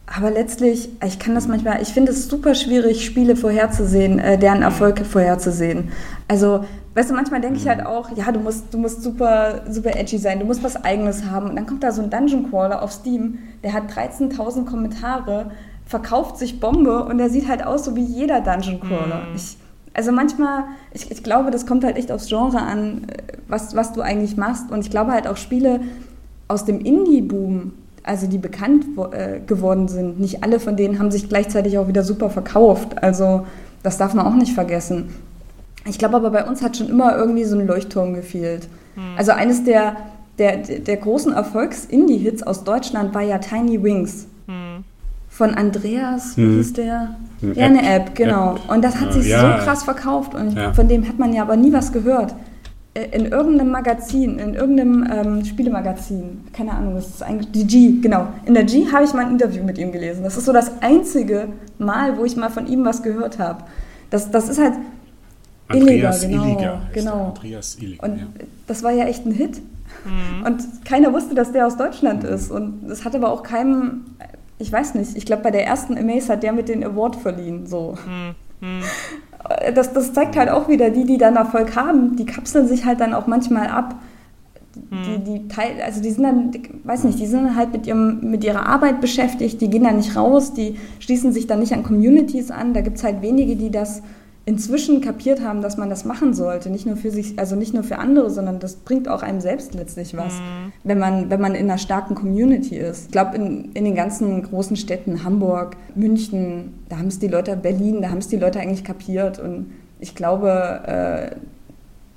Aber letztlich, ich kann das manchmal, ich finde es super schwierig, Spiele vorherzusehen, äh, deren Erfolg vorherzusehen. Also, weißt du, manchmal denke ich halt auch, ja, du musst, du musst super, super edgy sein, du musst was Eigenes haben. Und dann kommt da so ein Dungeon Crawler auf Steam, der hat 13.000 Kommentare, verkauft sich Bombe und der sieht halt aus so wie jeder Dungeon Crawler. Mhm. Ich, also manchmal, ich, ich glaube, das kommt halt echt aufs Genre an, äh, was, was du eigentlich machst. Und ich glaube halt auch Spiele aus dem Indie-Boom also die bekannt äh, geworden sind, nicht alle von denen haben sich gleichzeitig auch wieder super verkauft. Also das darf man auch nicht vergessen. Ich glaube aber bei uns hat schon immer irgendwie so ein Leuchtturm gefehlt. Hm. Also eines der, der, der großen Erfolgs-Indie-Hits aus Deutschland war ja Tiny Wings. Hm. Von Andreas, wie hm. hieß der? Ja, eine App, genau. App. Und das hat sich ja. so krass verkauft und ja. von dem hat man ja aber nie was gehört. Äh, in irgendeinem Magazin, in irgendeinem ähm, Spielemagazin, keine Ahnung, das ist eigentlich die G, genau. In der G habe ich mal ein Interview mit ihm gelesen. Das ist so das einzige Mal, wo ich mal von ihm was gehört habe. Das, das ist halt Andreas illegal, genau. Illiger genau. Andreas Illiger, Und ja. das war ja echt ein Hit. Mhm. Und keiner wusste, dass der aus Deutschland mhm. ist. Und es hat aber auch keinem, ich weiß nicht, ich glaube, bei der ersten Amaze hat der mit den Award verliehen. So. Mhm. mhm das, das zeigt halt auch wieder, die, die dann Erfolg haben, die kapseln sich halt dann auch manchmal ab. Die, hm. die Teil, also die sind dann, weiß nicht, die sind halt mit, ihrem, mit ihrer Arbeit beschäftigt, die gehen da nicht raus, die schließen sich dann nicht an Communities an. Da gibt es halt wenige, die das inzwischen kapiert haben, dass man das machen sollte. Nicht nur für sich, also nicht nur für andere, sondern das bringt auch einem selbst letztlich was, mhm. wenn, man, wenn man in einer starken Community ist. Ich glaube, in, in den ganzen großen Städten, Hamburg, München, da haben es die Leute, Berlin, da haben es die Leute eigentlich kapiert. Und ich glaube, äh,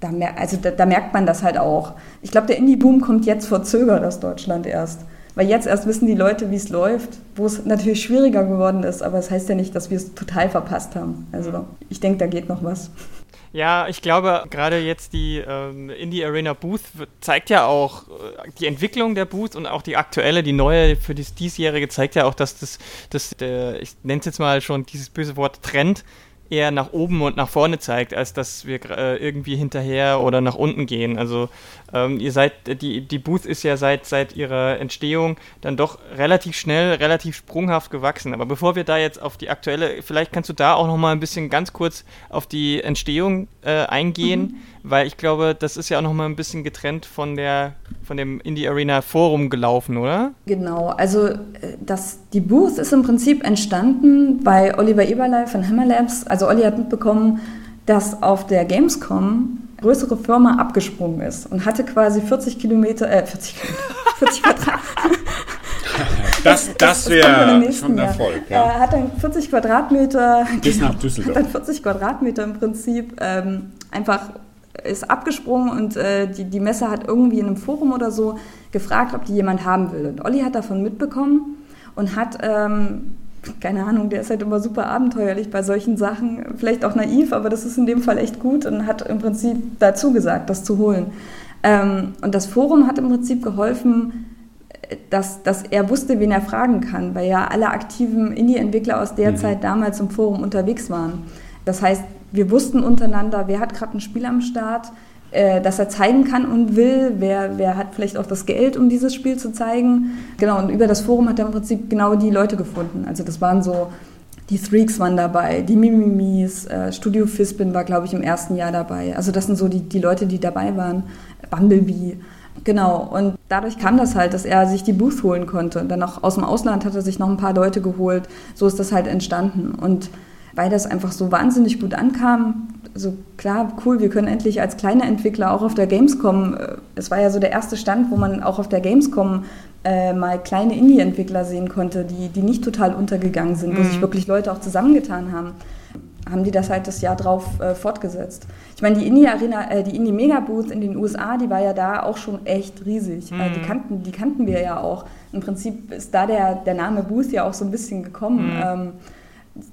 da, mer also da, da merkt man das halt auch. Ich glaube, der Indie-Boom kommt jetzt verzögert aus Deutschland erst. Weil jetzt erst wissen die Leute, wie es läuft, wo es natürlich schwieriger geworden ist, aber es das heißt ja nicht, dass wir es total verpasst haben. Also ich denke, da geht noch was. Ja, ich glaube, gerade jetzt die ähm, Indie Arena Booth zeigt ja auch äh, die Entwicklung der Booth und auch die aktuelle, die neue für das diesjährige zeigt ja auch, dass das, das der, ich nenne es jetzt mal schon dieses böse Wort Trend eher nach oben und nach vorne zeigt, als dass wir äh, irgendwie hinterher oder nach unten gehen. Also ähm, ihr seid, die, die Booth ist ja seit, seit ihrer Entstehung dann doch relativ schnell, relativ sprunghaft gewachsen. Aber bevor wir da jetzt auf die aktuelle, vielleicht kannst du da auch noch mal ein bisschen ganz kurz auf die Entstehung äh, eingehen, mhm. Weil ich glaube, das ist ja auch noch mal ein bisschen getrennt von der von dem Indie Arena Forum gelaufen, oder? Genau, also äh, das, die Booth ist im Prinzip entstanden bei Oliver Eberlei von Hammer Labs. Also Olli hat mitbekommen, dass auf der Gamescom größere Firma abgesprungen ist und hatte quasi 40 Kilometer, äh, 40 Kilometer, 40 Quadrat, das, das wäre schon Erfolg. Ja. Er hat dann 40 Quadratmeter. Bis nach Düsseldorf. Hat dann 40 Quadratmeter im Prinzip ähm, einfach ist abgesprungen und äh, die, die Messe hat irgendwie in einem Forum oder so gefragt, ob die jemand haben will. Und Olli hat davon mitbekommen und hat, ähm, keine Ahnung, der ist halt immer super abenteuerlich bei solchen Sachen, vielleicht auch naiv, aber das ist in dem Fall echt gut und hat im Prinzip dazu gesagt, das zu holen. Ähm, und das Forum hat im Prinzip geholfen, dass, dass er wusste, wen er fragen kann, weil ja alle aktiven Indie-Entwickler aus der mhm. Zeit damals im Forum unterwegs waren. Das heißt, wir wussten untereinander, wer hat gerade ein Spiel am Start, äh, das er zeigen kann und will, wer, wer hat vielleicht auch das Geld, um dieses Spiel zu zeigen. Genau, und über das Forum hat er im Prinzip genau die Leute gefunden. Also das waren so, die Threaks waren dabei, die Mimimis, äh, Studio Fispin war, glaube ich, im ersten Jahr dabei. Also das sind so die, die Leute, die dabei waren. Bumblebee. Genau, und dadurch kam das halt, dass er sich die Booth holen konnte. Und dann auch aus dem Ausland hat er sich noch ein paar Leute geholt. So ist das halt entstanden. Und weil das einfach so wahnsinnig gut ankam, so klar, cool, wir können endlich als kleine Entwickler auch auf der Gamescom, äh, es war ja so der erste Stand, wo man auch auf der Gamescom äh, mal kleine Indie-Entwickler sehen konnte, die, die nicht total untergegangen sind, mhm. wo sich wirklich Leute auch zusammengetan haben haben die das halt das Jahr drauf äh, fortgesetzt. Ich meine, die Indie-Arena, äh, die Indie-Mega-Booth in den USA, die war ja da auch schon echt riesig. Mhm. Äh, die, kannten, die kannten wir ja auch. Im Prinzip ist da der, der Name Booth ja auch so ein bisschen gekommen. Mhm. Ähm,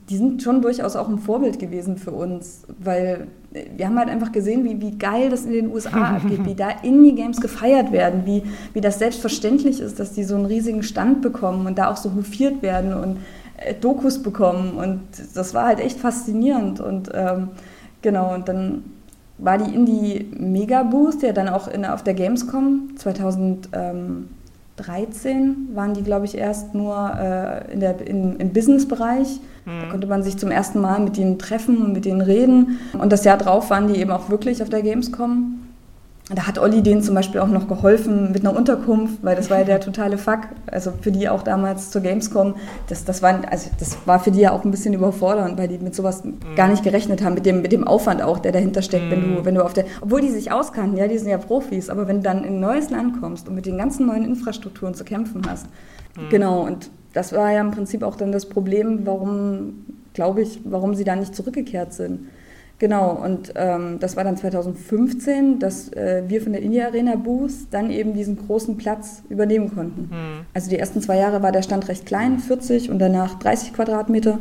die sind schon durchaus auch ein Vorbild gewesen für uns, weil wir haben halt einfach gesehen, wie, wie geil das in den USA abgeht, wie da Indie-Games gefeiert werden, wie, wie das selbstverständlich ist, dass die so einen riesigen Stand bekommen und da auch so hofiert werden und äh, Dokus bekommen. Und das war halt echt faszinierend. Und ähm, genau, und dann war die Indie Mega Boost, ja dann auch in, auf der Gamescom 2013 waren die, glaube ich, erst nur äh, in der, in, im Business-Bereich. Mhm. Da konnte man sich zum ersten Mal mit denen treffen und mit denen reden. Und das Jahr drauf waren die eben auch wirklich auf der Gamescom. Da hat Olli denen zum Beispiel auch noch geholfen mit einer Unterkunft, weil das war ja der totale Fuck. Also für die auch damals zur Gamescom. Das, das, war, also das war für die ja auch ein bisschen überfordernd, weil die mit sowas mhm. gar nicht gerechnet haben, mit dem, mit dem Aufwand auch, der dahinter steckt, mhm. wenn du, mhm. wenn du auf der. Obwohl die sich auskannten, ja, die sind ja Profis, aber wenn du dann in ein neues Land kommst und mit den ganzen neuen Infrastrukturen zu kämpfen hast. Mhm. Genau, und das war ja im Prinzip auch dann das Problem, warum, glaube ich, warum sie da nicht zurückgekehrt sind. Genau, und ähm, das war dann 2015, dass äh, wir von der Indie Arena Booth dann eben diesen großen Platz übernehmen konnten. Mhm. Also die ersten zwei Jahre war der Stand recht klein, 40 und danach 30 Quadratmeter.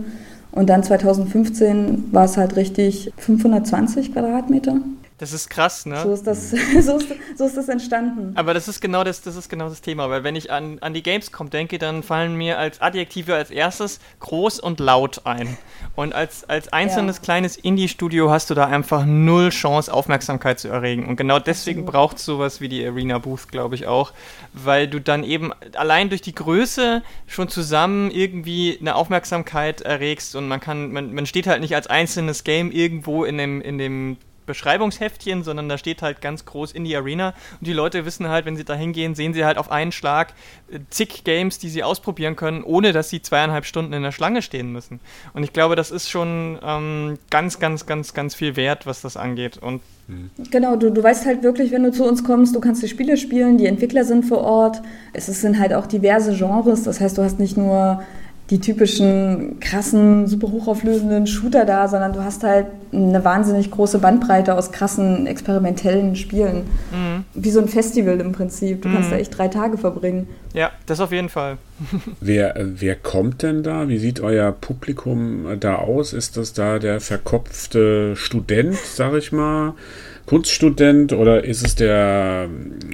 Und dann 2015 war es halt richtig 520 Quadratmeter. Das ist krass, ne? So ist das, so ist, so ist das entstanden. Aber das ist genau das, das ist genau das Thema, weil wenn ich an, an die Gamescom denke, dann fallen mir als Adjektive als erstes groß und laut ein. Und als, als einzelnes ja. kleines Indie-Studio hast du da einfach null Chance, Aufmerksamkeit zu erregen. Und genau deswegen braucht es sowas wie die Arena Booth, glaube ich auch, weil du dann eben allein durch die Größe schon zusammen irgendwie eine Aufmerksamkeit erregst und man kann, man, man steht halt nicht als einzelnes Game irgendwo in dem, in dem Beschreibungsheftchen, sondern da steht halt ganz groß in die Arena und die Leute wissen halt, wenn sie da hingehen, sehen sie halt auf einen Schlag äh, zig Games, die sie ausprobieren können, ohne dass sie zweieinhalb Stunden in der Schlange stehen müssen. Und ich glaube, das ist schon ähm, ganz, ganz, ganz, ganz viel wert, was das angeht. Und mhm. Genau, du, du weißt halt wirklich, wenn du zu uns kommst, du kannst die Spiele spielen, die Entwickler sind vor Ort. Es sind halt auch diverse Genres, das heißt, du hast nicht nur die typischen krassen, super hochauflösenden Shooter da, sondern du hast halt eine wahnsinnig große Bandbreite aus krassen, experimentellen Spielen. Mhm. Wie so ein Festival im Prinzip. Du mhm. kannst da echt drei Tage verbringen. Ja, das auf jeden Fall. wer, wer kommt denn da? Wie sieht euer Publikum da aus? Ist das da der verkopfte Student, sag ich mal? Kunststudent oder ist es der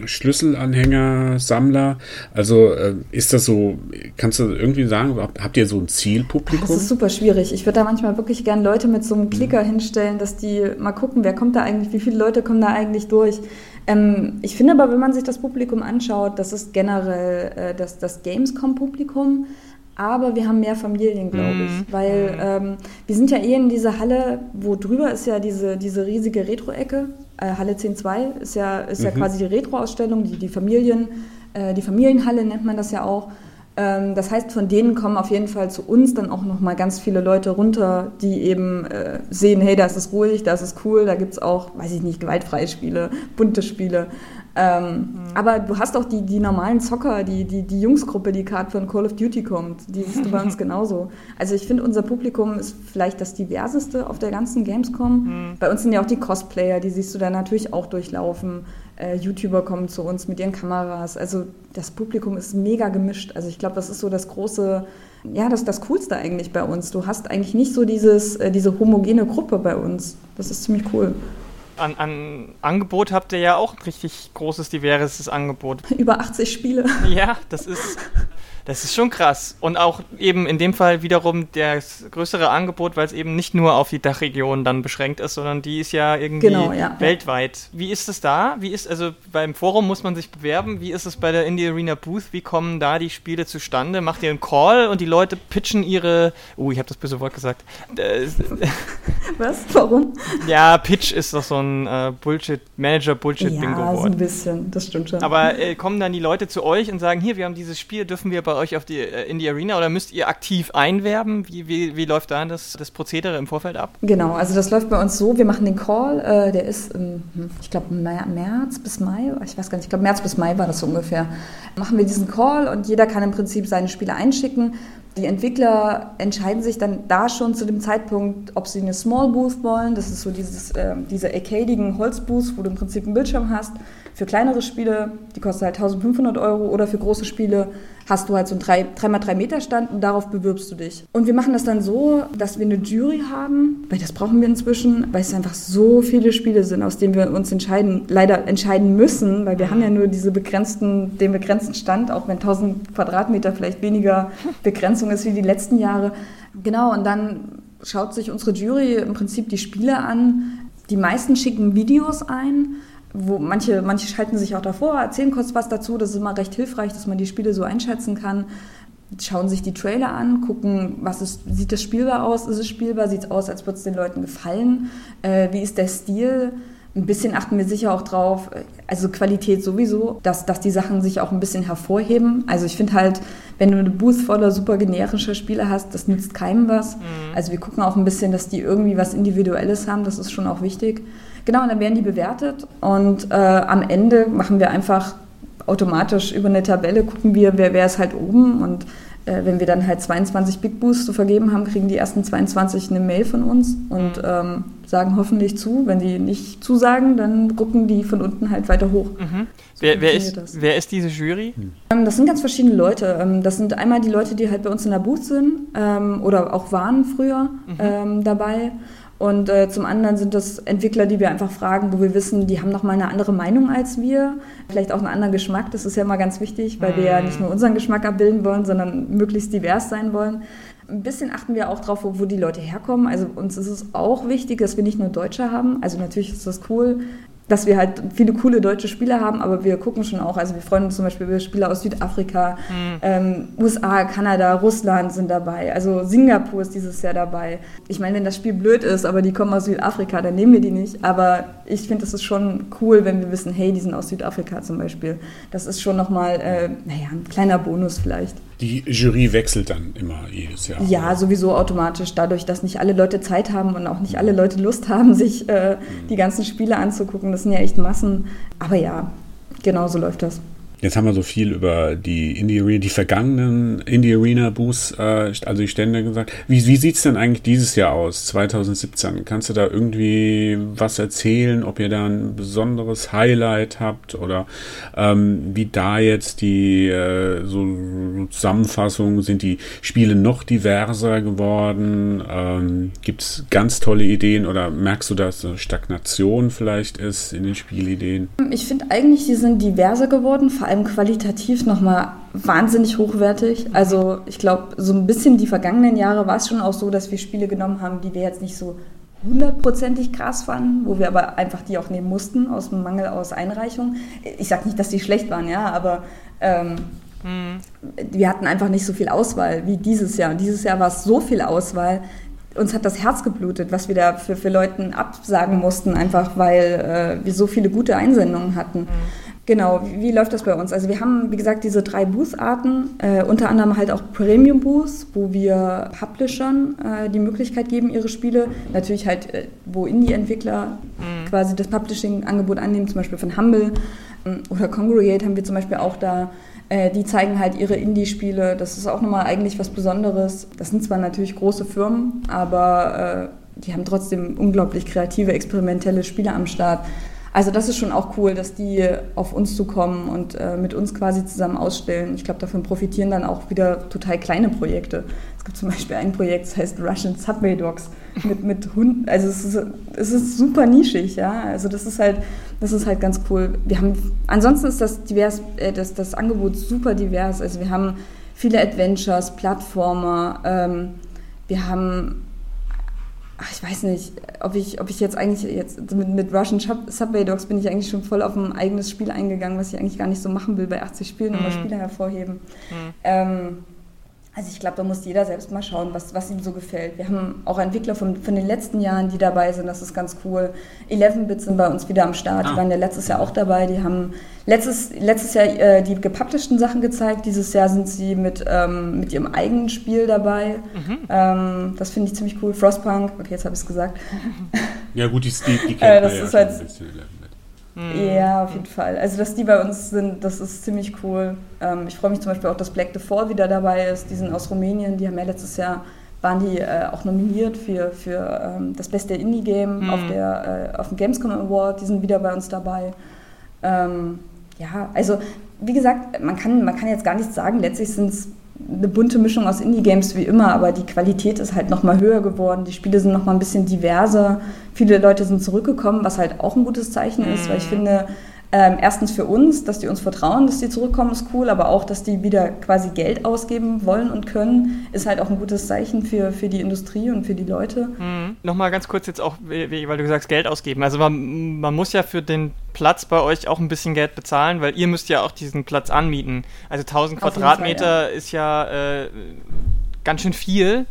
Schlüsselanhänger, Sammler? Also äh, ist das so, kannst du irgendwie sagen, habt ihr so ein Zielpublikum? Das ist super schwierig. Ich würde da manchmal wirklich gerne Leute mit so einem mhm. Klicker mhm. hinstellen, dass die mal gucken, wer kommt da eigentlich, wie viele Leute kommen da eigentlich durch. Ähm, ich finde aber, wenn man sich das Publikum anschaut, das ist generell äh, das, das Gamescom-Publikum aber wir haben mehr Familien, glaube ich, mhm. weil mhm. ähm, wir sind ja eh in dieser Halle, wo drüber ist ja diese, diese riesige Retro-Ecke. Äh, Halle 10.2 ist ja, ist mhm. ja quasi die Retro-Ausstellung, die, die Familien, äh, die Familienhalle nennt man das ja auch. Ähm, das heißt, von denen kommen auf jeden Fall zu uns dann auch nochmal ganz viele Leute runter, die eben äh, sehen, hey, da ist es ruhig, da ist es cool, da gibt es auch, weiß ich nicht, gewaltfreie Spiele, bunte Spiele. Ähm, mhm. Aber du hast auch die, die normalen Zocker, die, die, die Jungsgruppe, die gerade von Call of Duty kommt. Die siehst du bei uns genauso. Also ich finde, unser Publikum ist vielleicht das diverseste auf der ganzen Gamescom. Mhm. Bei uns sind ja auch die Cosplayer, die siehst du da natürlich auch durchlaufen. Äh, YouTuber kommen zu uns mit ihren Kameras. Also das Publikum ist mega gemischt. Also ich glaube, das ist so das große, ja, das ist das Coolste eigentlich bei uns. Du hast eigentlich nicht so dieses, äh, diese homogene Gruppe bei uns. Das ist ziemlich cool an, an Angebot habt ihr ja auch ein richtig großes, diverses Angebot. Über 80 Spiele. Ja, das ist, das ist schon krass. Und auch eben in dem Fall wiederum das größere Angebot, weil es eben nicht nur auf die Dachregion dann beschränkt ist, sondern die ist ja irgendwie genau, ja. weltweit. Wie ist es da? Wie ist, also beim Forum muss man sich bewerben. Wie ist es bei der Indie Arena Booth? Wie kommen da die Spiele zustande? Macht ihr einen Call und die Leute pitchen ihre. Oh, ich habe das böse Wort gesagt. Was? Warum? Ja, Pitch ist doch so ein äh, Bullshit, Manager-Bullshit-Bingo-Wort. Ja, so ein bisschen, das stimmt schon. Aber äh, kommen dann die Leute zu euch und sagen, hier, wir haben dieses Spiel, dürfen wir bei euch auf die, äh, in die Arena oder müsst ihr aktiv einwerben? Wie, wie, wie läuft da das, das Prozedere im Vorfeld ab? Genau, also das läuft bei uns so, wir machen den Call, äh, der ist, im, hm, ich glaube, März bis Mai, ich weiß gar nicht, ich glaube, März bis Mai war das so ungefähr. Machen wir diesen Call und jeder kann im Prinzip seine Spiele einschicken die Entwickler entscheiden sich dann da schon zu dem Zeitpunkt, ob sie eine Small Booth wollen. Das ist so dieses, äh, diese arcadigen Holzbooths, wo du im Prinzip einen Bildschirm hast. Für kleinere Spiele, die kosten halt 1500 Euro. Oder für große Spiele hast du halt so einen 3x3 Meter Stand und darauf bewirbst du dich. Und wir machen das dann so, dass wir eine Jury haben, weil das brauchen wir inzwischen, weil es einfach so viele Spiele sind, aus denen wir uns entscheiden, leider entscheiden müssen, weil wir haben ja nur diese begrenzten, den begrenzten Stand, auch wenn 1000 Quadratmeter vielleicht weniger Begrenzung ist wie die letzten Jahre. Genau, und dann schaut sich unsere Jury im Prinzip die Spiele an. Die meisten schicken Videos ein wo manche, manche schalten sich auch davor, erzählen kurz was dazu. Das ist immer recht hilfreich, dass man die Spiele so einschätzen kann. Schauen sich die Trailer an, gucken, was ist, sieht das spielbar aus? Ist es spielbar? Sieht es aus, als würde es den Leuten gefallen? Äh, wie ist der Stil? Ein bisschen achten wir sicher auch drauf, also Qualität sowieso, dass, dass die Sachen sich auch ein bisschen hervorheben. Also ich finde halt, wenn du eine Booth voller super generischer Spiele hast, das nützt keinem was. Mhm. Also wir gucken auch ein bisschen, dass die irgendwie was Individuelles haben, das ist schon auch wichtig. Genau, und dann werden die bewertet und äh, am Ende machen wir einfach automatisch über eine Tabelle, gucken wir, wer, wer ist halt oben und äh, wenn wir dann halt 22 Big Boosts zu vergeben haben, kriegen die ersten 22 eine Mail von uns und mhm. ähm, sagen hoffentlich zu. Wenn die nicht zusagen, dann gucken die von unten halt weiter hoch. Mhm. So wer, wer, ist, wer ist diese Jury? Ähm, das sind ganz verschiedene Leute. Ähm, das sind einmal die Leute, die halt bei uns in der Booth sind ähm, oder auch waren früher mhm. ähm, dabei. Und äh, zum anderen sind das Entwickler, die wir einfach fragen, wo wir wissen, die haben noch mal eine andere Meinung als wir, vielleicht auch einen anderen Geschmack. Das ist ja immer ganz wichtig, weil wir ja nicht nur unseren Geschmack abbilden wollen, sondern möglichst divers sein wollen. Ein bisschen achten wir auch drauf, wo, wo die Leute herkommen. Also uns ist es auch wichtig, dass wir nicht nur Deutsche haben. Also natürlich ist das cool, dass wir halt viele coole deutsche Spieler haben, aber wir gucken schon auch, also wir freuen uns zum Beispiel über Spieler aus Südafrika, mhm. ähm, USA, Kanada, Russland sind dabei, also Singapur ist dieses Jahr dabei. Ich meine, wenn das Spiel blöd ist, aber die kommen aus Südafrika, dann nehmen wir die nicht, aber ich finde, das ist schon cool, wenn wir wissen, hey, die sind aus Südafrika zum Beispiel. Das ist schon nochmal, äh, naja, ein kleiner Bonus vielleicht. Die Jury wechselt dann immer jedes Jahr. Ja, oder? sowieso automatisch. Dadurch, dass nicht alle Leute Zeit haben und auch nicht alle Leute Lust haben, sich äh, mhm. die ganzen Spiele anzugucken. Das sind ja echt Massen. Aber ja, genau so läuft das. Jetzt haben wir so viel über die Indie Arena, die vergangenen Indie Arena Boosts, äh, also die Stände gesagt. Wie, wie sieht es denn eigentlich dieses Jahr aus, 2017? Kannst du da irgendwie was erzählen, ob ihr da ein besonderes Highlight habt oder ähm, wie da jetzt die äh, so Zusammenfassung, sind die Spiele noch diverser geworden? Ähm, Gibt es ganz tolle Ideen oder merkst du, dass eine Stagnation vielleicht ist in den Spielideen? Ich finde eigentlich, die sind diverser geworden, vor allem qualitativ nochmal wahnsinnig hochwertig. Also ich glaube, so ein bisschen die vergangenen Jahre war es schon auch so, dass wir Spiele genommen haben, die wir jetzt nicht so hundertprozentig krass fanden, wo wir aber einfach die auch nehmen mussten, aus dem Mangel aus Einreichung. Ich sage nicht, dass die schlecht waren, ja, aber ähm, mhm. wir hatten einfach nicht so viel Auswahl wie dieses Jahr. Und dieses Jahr war es so viel Auswahl, uns hat das Herz geblutet, was wir da für, für Leuten absagen mussten, einfach weil äh, wir so viele gute Einsendungen hatten. Mhm. Genau, wie, läuft das bei uns? Also wir haben, wie gesagt, diese drei Booth-Arten, äh, unter anderem halt auch Premium-Booths, wo wir Publishern äh, die Möglichkeit geben, ihre Spiele, natürlich halt, äh, wo Indie-Entwickler mhm. quasi das Publishing-Angebot annehmen, zum Beispiel von Humble, Oder Congregate haben wir zum Beispiel auch da. Äh, die zeigen halt ihre Indie-Spiele. Das ist auch nochmal eigentlich was Besonderes. Das sind zwar natürlich große Firmen, aber äh, die haben trotzdem unglaublich kreative, experimentelle Spiele am Start. Also das ist schon auch cool, dass die auf uns zukommen und äh, mit uns quasi zusammen ausstellen. Ich glaube, davon profitieren dann auch wieder total kleine Projekte. Es gibt zum Beispiel ein Projekt, das heißt Russian Subway Dogs mit, mit Hunden. Also es ist, es ist super nischig, ja. Also das ist halt, das ist halt ganz cool. Wir haben, ansonsten ist das divers, äh, das, das Angebot super divers. Also wir haben viele Adventures, Plattformer, ähm, wir haben ich weiß nicht, ob ich, ob ich jetzt eigentlich jetzt mit, mit Russian Subway Dogs bin ich eigentlich schon voll auf ein eigenes Spiel eingegangen, was ich eigentlich gar nicht so machen will, bei 80 Spielen mhm. immer Spiele hervorheben. Mhm. Ähm, also ich glaube, da muss jeder selbst mal schauen, was, was ihm so gefällt. Wir haben auch Entwickler von, von den letzten Jahren, die dabei sind, das ist ganz cool. 11-Bit sind bei uns wieder am Start, ah. die waren ja letztes Jahr auch dabei. Die haben letztes, letztes Jahr äh, die gepublisheden Sachen gezeigt, dieses Jahr sind sie mit, ähm, mit ihrem eigenen Spiel dabei. Mhm. Ähm, das finde ich ziemlich cool. Frostpunk, okay, jetzt habe ich es gesagt. Ja gut, die die kennt äh, das ja ist halt. Mhm. Ja, auf jeden Fall. Also, dass die bei uns sind, das ist ziemlich cool. Ähm, ich freue mich zum Beispiel auch, dass Black the Fall wieder dabei ist. Die sind aus Rumänien. Die haben ja letztes Jahr waren die äh, auch nominiert für, für ähm, das beste Indie-Game mhm. auf, äh, auf dem Gamescom Award. Die sind wieder bei uns dabei. Ähm, ja, also wie gesagt, man kann, man kann jetzt gar nichts sagen. Letztlich sind es eine bunte Mischung aus Indie-Games wie immer, aber die Qualität ist halt nochmal höher geworden. Die Spiele sind nochmal ein bisschen diverser. Viele Leute sind zurückgekommen, was halt auch ein gutes Zeichen ist, weil ich mhm. finde, ähm, erstens für uns, dass die uns vertrauen, dass die zurückkommen, ist cool, aber auch, dass die wieder quasi Geld ausgeben wollen und können, ist halt auch ein gutes Zeichen für, für die Industrie und für die Leute. Mhm. Nochmal ganz kurz jetzt auch, weil du sagst, Geld ausgeben. Also man, man muss ja für den Platz bei euch auch ein bisschen Geld bezahlen, weil ihr müsst ja auch diesen Platz anmieten. Also 1000 Quadratmeter Fall, ja. ist ja äh, ganz schön viel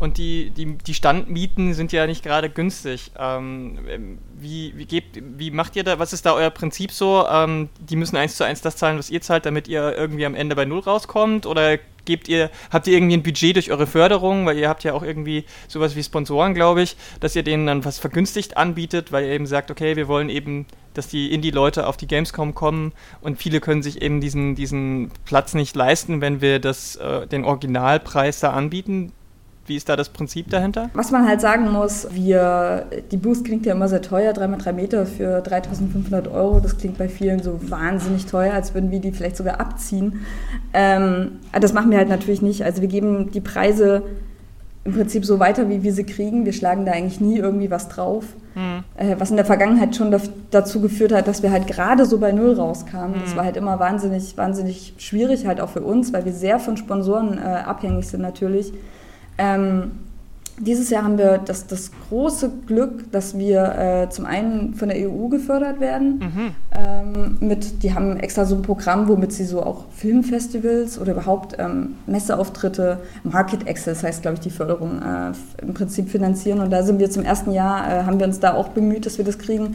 und die, die, die Standmieten sind ja nicht gerade günstig. Ähm, wie, wie, gebt, wie macht ihr da, was ist da euer Prinzip so? Ähm, die müssen eins zu eins das zahlen, was ihr zahlt, damit ihr irgendwie am Ende bei Null rauskommt? Oder gebt ihr, habt ihr irgendwie ein Budget durch eure Förderung, weil ihr habt ja auch irgendwie sowas wie Sponsoren, glaube ich, dass ihr denen dann was vergünstigt anbietet, weil ihr eben sagt, okay, wir wollen eben, dass die Indie-Leute auf die Gamescom kommen und viele können sich eben diesen, diesen Platz nicht leisten, wenn wir das, äh, den Originalpreis da anbieten. Wie ist da das Prinzip dahinter? Was man halt sagen muss, wir, die Boost klingt ja immer sehr teuer, 3x3 Meter für 3500 Euro. Das klingt bei vielen so wahnsinnig teuer, als würden wir die vielleicht sogar abziehen. Ähm, das machen wir halt natürlich nicht. Also wir geben die Preise im Prinzip so weiter, wie wir sie kriegen. Wir schlagen da eigentlich nie irgendwie was drauf. Mhm. Äh, was in der Vergangenheit schon dazu geführt hat, dass wir halt gerade so bei Null rauskamen. Mhm. Das war halt immer wahnsinnig, wahnsinnig schwierig halt auch für uns, weil wir sehr von Sponsoren äh, abhängig sind natürlich. Ähm, dieses Jahr haben wir das, das große Glück, dass wir äh, zum einen von der EU gefördert werden. Mhm. Ähm, mit, die haben extra so ein Programm, womit sie so auch Filmfestivals oder überhaupt ähm, Messeauftritte, Market Access heißt, glaube ich, die Förderung, äh, im Prinzip finanzieren. Und da sind wir zum ersten Jahr, äh, haben wir uns da auch bemüht, dass wir das kriegen.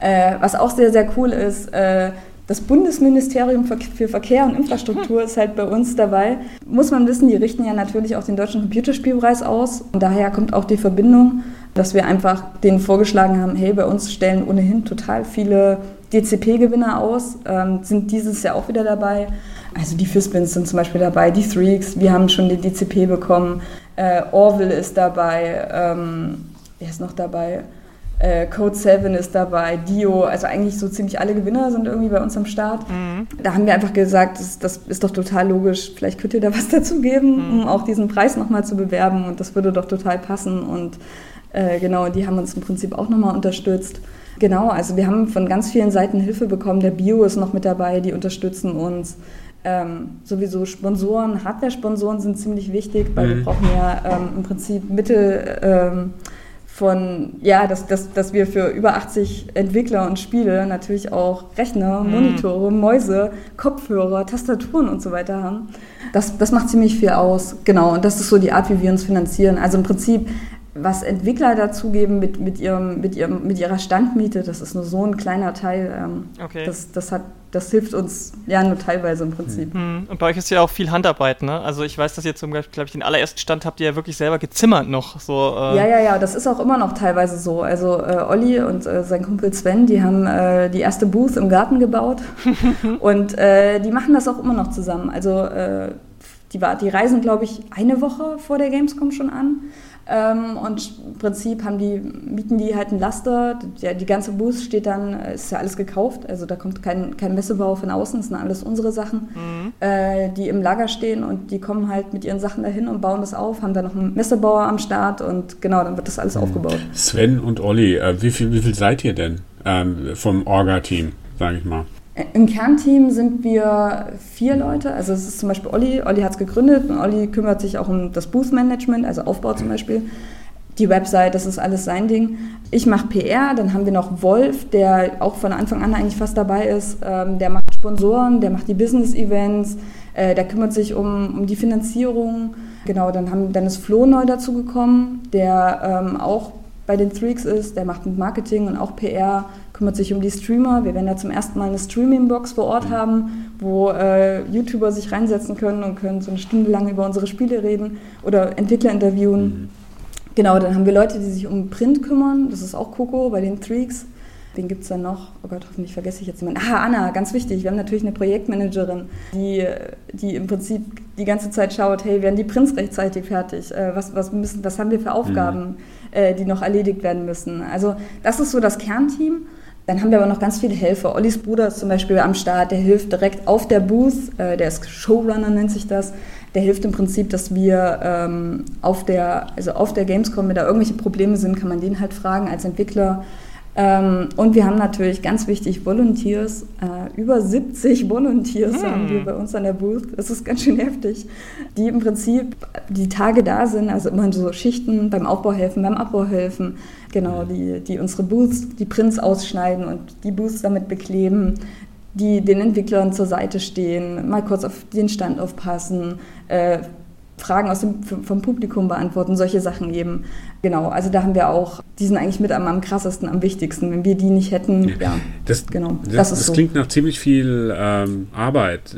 Äh, was auch sehr, sehr cool ist, äh, das Bundesministerium für Verkehr und Infrastruktur ist halt bei uns dabei. Muss man wissen, die richten ja natürlich auch den Deutschen Computerspielpreis aus. Und daher kommt auch die Verbindung, dass wir einfach denen vorgeschlagen haben, hey, bei uns stellen ohnehin total viele DCP-Gewinner aus, ähm, sind dieses Jahr auch wieder dabei. Also die Fispins sind zum Beispiel dabei, die Threeks, wir haben schon die DCP bekommen, äh, Orville ist dabei, ähm, wer ist noch dabei? Äh, Code 7 ist dabei, Dio, also eigentlich so ziemlich alle Gewinner sind irgendwie bei uns am Start. Mhm. Da haben wir einfach gesagt, das, das, ist doch total logisch, vielleicht könnt ihr da was dazu geben, mhm. um auch diesen Preis nochmal zu bewerben und das würde doch total passen und äh, genau, die haben uns im Prinzip auch nochmal unterstützt. Genau, also wir haben von ganz vielen Seiten Hilfe bekommen, der Bio ist noch mit dabei, die unterstützen uns. Ähm, sowieso Sponsoren, Hardware-Sponsoren sind ziemlich wichtig, weil mhm. wir brauchen ja ähm, im Prinzip Mittel ähm, von, ja, dass, dass, dass wir für über 80 Entwickler und Spiele natürlich auch Rechner, mhm. Monitore, Mäuse, Kopfhörer, Tastaturen und so weiter haben. Das, das macht ziemlich viel aus, genau. Und das ist so die Art, wie wir uns finanzieren. Also im Prinzip was Entwickler dazugeben mit, mit, ihrem, mit, ihrem, mit ihrer Standmiete, das ist nur so ein kleiner Teil. Ähm, okay. das, das, hat, das hilft uns ja nur teilweise im Prinzip. Mhm. Und bei euch ist ja auch viel Handarbeit, ne? Also ich weiß, dass ihr zum Beispiel, glaube ich, den allerersten Stand habt ihr ja wirklich selber gezimmert noch. So, äh ja, ja, ja, das ist auch immer noch teilweise so. Also äh, Olli und äh, sein Kumpel Sven, die haben äh, die erste Booth im Garten gebaut und äh, die machen das auch immer noch zusammen. Also äh, die, war, die reisen, glaube ich, eine Woche vor der Gamescom schon an. Ähm, und im Prinzip haben die, mieten die halt einen Laster. Die, die ganze Booth steht dann, ist ja alles gekauft. Also da kommt kein, kein Messebau von außen, das sind alles unsere Sachen, mhm. äh, die im Lager stehen und die kommen halt mit ihren Sachen dahin und bauen das auf, haben dann noch einen Messebauer am Start und genau, dann wird das alles mhm. aufgebaut. Sven und Olli, äh, wie, viel, wie viel seid ihr denn ähm, vom Orga-Team, sage ich mal? Im Kernteam sind wir vier Leute. Also es ist zum Beispiel Olli. Olli hat es gegründet und Olli kümmert sich auch um das Booth-Management, also Aufbau zum Beispiel. Die Website, das ist alles sein Ding. Ich mache PR, dann haben wir noch Wolf, der auch von Anfang an eigentlich fast dabei ist. Ähm, der macht Sponsoren, der macht die Business-Events, äh, der kümmert sich um, um die Finanzierung. Genau, dann, haben, dann ist Flo neu dazugekommen, der ähm, auch bei den Freaks ist, der macht Marketing und auch PR, kümmert sich um die Streamer. Wir werden ja zum ersten Mal eine Streaming-Box vor Ort haben, wo äh, YouTuber sich reinsetzen können und können so eine Stunde lang über unsere Spiele reden oder Entwickler interviewen. Mhm. Genau, dann haben wir Leute, die sich um Print kümmern. Das ist auch Coco bei den Freaks. Wen gibt es dann noch? Oh Gott, hoffentlich vergesse ich jetzt jemanden. Ah, Anna, ganz wichtig. Wir haben natürlich eine Projektmanagerin, die, die im Prinzip die ganze Zeit schaut, hey, werden die Prints rechtzeitig fertig? Äh, was, was, müssen, was haben wir für Aufgaben, mhm. äh, die noch erledigt werden müssen? Also das ist so das Kernteam. Dann haben wir aber noch ganz viele Helfer. Ollis Bruder ist zum Beispiel am Start, der hilft direkt auf der Booth, äh, der ist Showrunner, nennt sich das. Der hilft im Prinzip, dass wir ähm, auf, der, also auf der Gamescom, wenn da irgendwelche Probleme sind, kann man den halt fragen als Entwickler. Ähm, und wir haben natürlich ganz wichtig Volunteers. Äh, über 70 Volunteers hm. haben wir bei uns an der Booth. Das ist ganz schön heftig. Die im Prinzip die Tage da sind, also immer so Schichten beim Aufbau helfen, beim Abbau helfen. Genau, die, die unsere Booths, die Prints ausschneiden und die Booths damit bekleben, die den Entwicklern zur Seite stehen, mal kurz auf den Stand aufpassen, äh, Fragen aus dem, vom Publikum beantworten, solche Sachen eben. Genau, also da haben wir auch, die sind eigentlich mit am, am krassesten, am wichtigsten. Wenn wir die nicht hätten, ja, das, genau. Das, das, das so. klingt nach ziemlich viel ähm, Arbeit.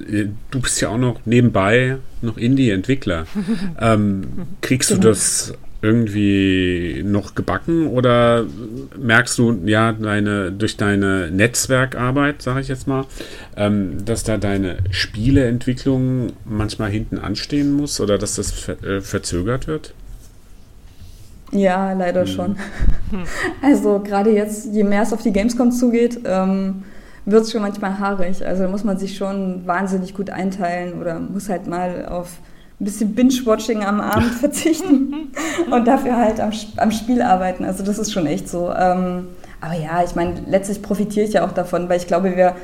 Du bist ja auch noch nebenbei noch Indie-Entwickler. ähm, kriegst genau. du das irgendwie noch gebacken oder merkst du ja deine durch deine Netzwerkarbeit, sage ich jetzt mal, ähm, dass da deine Spieleentwicklung manchmal hinten anstehen muss oder dass das ver äh, verzögert wird? Ja, leider hm. schon. Also gerade jetzt, je mehr es auf die Gamescom zugeht, ähm, wird es schon manchmal haarig. Also da muss man sich schon wahnsinnig gut einteilen oder muss halt mal auf ein bisschen Binge-Watching am Abend verzichten und dafür halt am, am, Spiel arbeiten. Also das ist schon echt so. Ähm, aber ja, ich meine, letztlich profitiere ich ja auch davon, weil ich glaube, wir,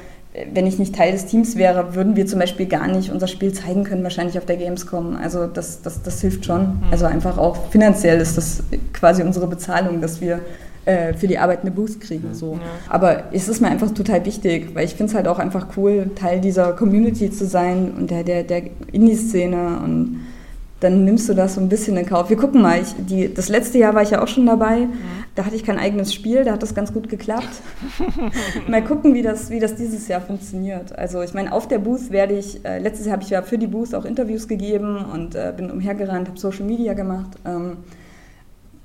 wenn ich nicht Teil des Teams wäre, würden wir zum Beispiel gar nicht unser Spiel zeigen können, wahrscheinlich auf der Gamescom. Also das, das, das hilft schon. Mhm. Also einfach auch finanziell ist das quasi unsere Bezahlung, dass wir äh, für die Arbeit eine Boost kriegen. So. Ja. Aber es ist mir einfach total wichtig, weil ich finde es halt auch einfach cool, Teil dieser Community zu sein und der, der, der Indie-Szene und dann nimmst du das so ein bisschen in Kauf. Wir gucken mal, ich, die, das letzte Jahr war ich ja auch schon dabei. Ja. Da hatte ich kein eigenes Spiel, da hat das ganz gut geklappt. mal gucken, wie das, wie das dieses Jahr funktioniert. Also ich meine, auf der Booth werde ich, äh, letztes Jahr habe ich ja für die Booth auch Interviews gegeben und äh, bin umhergerannt, habe Social Media gemacht. Ähm,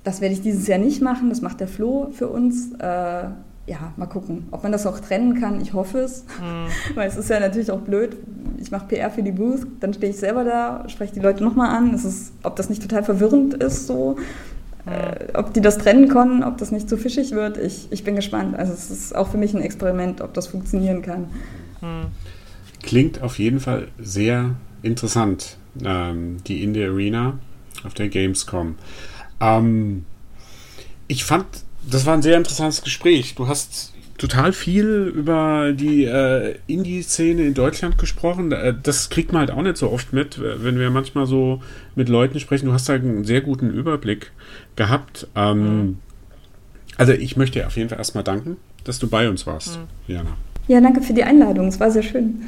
das werde ich dieses Jahr nicht machen, das macht der Flo für uns. Äh, ja, mal gucken, ob man das auch trennen kann. Ich hoffe es, mhm. weil es ist ja natürlich auch blöd. Ich mache PR für die Booth, dann stehe ich selber da, spreche die Leute nochmal an. Es ist, ob das nicht total verwirrend ist, so, mhm. äh, ob die das trennen können, ob das nicht zu fischig wird. Ich, ich bin gespannt. Also es ist auch für mich ein Experiment, ob das funktionieren kann. Mhm. Klingt auf jeden Fall sehr interessant, ähm, die Indie Arena auf der Gamescom. Ähm, ich fand, das war ein sehr interessantes Gespräch. Du hast total viel über die äh, Indie-Szene in Deutschland gesprochen. Äh, das kriegt man halt auch nicht so oft mit, wenn wir manchmal so mit Leuten sprechen. Du hast da einen sehr guten Überblick gehabt. Ähm, mhm. Also ich möchte dir auf jeden Fall erstmal danken, dass du bei uns warst, mhm. Jana. Ja, danke für die Einladung. Es war sehr schön.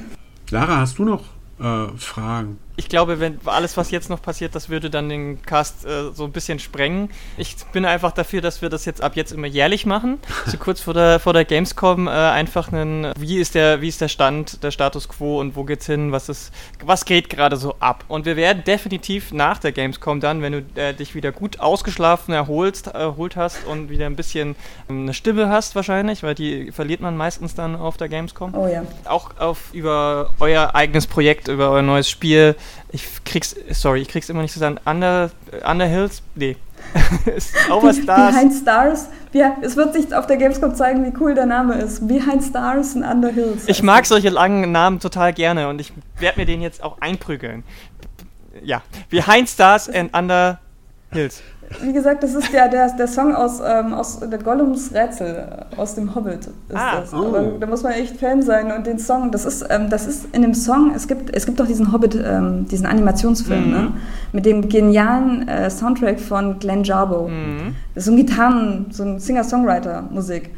Lara, hast du noch äh, Fragen? Ich glaube, wenn alles, was jetzt noch passiert, das würde dann den Cast äh, so ein bisschen sprengen. Ich bin einfach dafür, dass wir das jetzt ab jetzt immer jährlich machen. So kurz vor der, vor der Gamescom äh, einfach einen, wie ist der, wie ist der Stand, der Status quo und wo geht's hin, was ist, was geht gerade so ab. Und wir werden definitiv nach der Gamescom dann, wenn du äh, dich wieder gut ausgeschlafen erholst, erholt hast und wieder ein bisschen ähm, eine Stimme hast wahrscheinlich, weil die verliert man meistens dann auf der Gamescom. Oh ja. Auch auf über euer eigenes Projekt, über euer neues Spiel ich krieg's, sorry, ich krieg's immer nicht zusammen. Under, Under Hills? Nee. Over Stars. Behind Stars. Ja, es wird sich auf der Gamescom zeigen, wie cool der Name ist. Behind Stars and Under Hills. Ich mag solche langen Namen total gerne und ich werde mir den jetzt auch einprügeln. Ja, Behind Stars and Under Hills wie gesagt, das ist ja der, der Song aus, ähm, aus der Gollums Rätsel, aus dem Hobbit ist ah, das. Oh. Aber da muss man echt Fan sein und den Song, das ist, ähm, das ist in dem Song, es gibt, es gibt doch diesen Hobbit, ähm, diesen Animationsfilm, mhm. ne? mit dem genialen äh, Soundtrack von Glenn Jarbo. Mhm. Das ist so ein Gitarren, so ein Singer-Songwriter-Musik.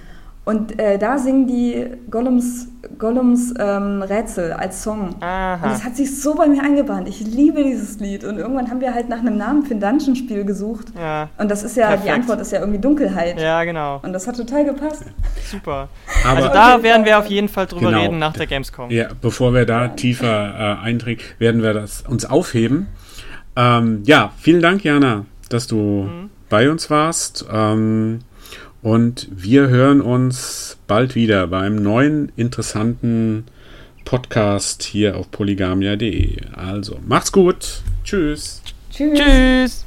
Und äh, da singen die Gollums, Gollums ähm, Rätsel als Song. Aha. Und das hat sich so bei mir eingebahnt. Ich liebe dieses Lied. Und irgendwann haben wir halt nach einem Namen für ein Dungeon-Spiel gesucht. Ja. Und das ist ja, Perfekt. die Antwort ist ja irgendwie Dunkelheit. Ja, genau. Und das hat total gepasst. Super. Aber also da werden wir auf jeden Fall drüber genau. reden nach der Gamescom. Ja, bevor wir da tiefer äh, eintreten, werden wir das uns aufheben. Ähm, ja, vielen Dank, Jana, dass du mhm. bei uns warst. Ähm, und wir hören uns bald wieder beim neuen interessanten Podcast hier auf polygamia.de. Also, macht's gut. Tschüss. Tschüss. Tschüss.